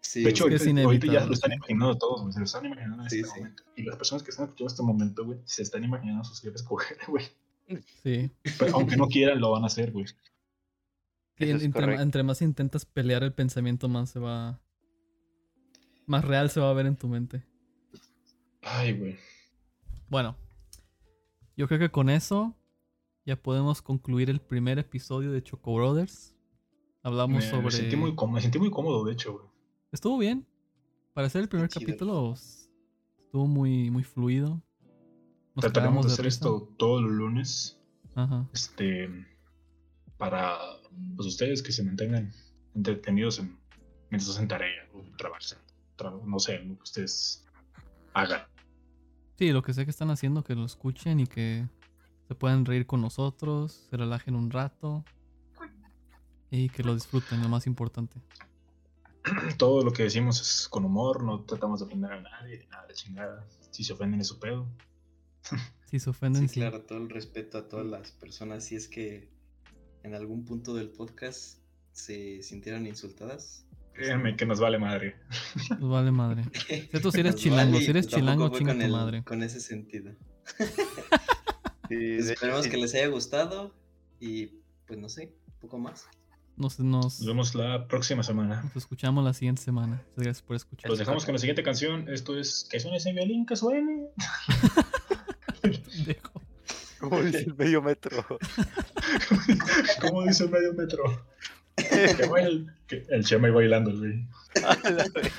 C: Sí,
B: De hecho,
A: es
B: ahorita, ahorita ya lo están
A: sí.
B: imaginando todos, güey. Se lo están imaginando en
C: Sí,
B: este
C: sí.
B: momento. Y las personas que están escuchando este momento, güey, se están imaginando a sus jefes coger, güey.
A: Sí.
B: Pero aunque no quieran, lo van a hacer, güey.
A: Sí, entre,
D: correcto.
A: entre más intentas pelear el pensamiento, más se va. Más real se va a ver en tu mente.
B: Ay, güey.
A: Bueno, yo creo que con eso ya podemos concluir el primer episodio de Choco Brothers. Hablamos
B: Me,
A: sobre.
B: me sentí muy cómodo, me sentí muy cómodo, de hecho, güey.
A: Estuvo bien. Para ser el primer capítulo, estuvo muy, muy fluido. Nos
B: Trataremos de hacer
A: risa.
B: esto todos los lunes.
A: Ajá.
B: Este. Para pues, ustedes que se mantengan entretenidos en, mientras hacen tarea o trabajan. Tra- no sé, lo que ustedes hagan.
A: Sí, lo que sé que están haciendo, que lo escuchen y que se puedan reír con nosotros, se relajen un rato y que lo disfruten, lo más importante. <clears throat>
B: Todo lo que decimos es con humor, no tratamos de ofender a nadie, nada de chingada. Si se ofenden es su pedo. <laughs>
A: Si se ofenden,
C: Sí,
A: sí.
C: claro, todo el respeto a todas las personas. Si es que en algún punto del podcast se sintieron insultadas.
B: Créanme que nos vale madre. <laughs>
A: Pues vale madre. <laughs> Cierto, si eres
C: nos
A: chilango,
C: vale
A: si eres chilango, chinga tu
C: el-
A: madre.
C: Con ese sentido. Esperemos que les haya gustado y pues no sé, un poco más.
A: Nos, nos,
B: Nos vemos la próxima semana.
A: nos escuchamos la siguiente semana. Muchas gracias por escuchar.
B: Los dejamos con la siguiente canción. Esto es Que suene ese violín, que suene. <laughs>
A: Dejo.
D: Como dice el medio metro.
B: ¿Cómo dice el medio metro? <laughs> <laughs> Que que el Chema ahí bailando, güey.
D: La verga.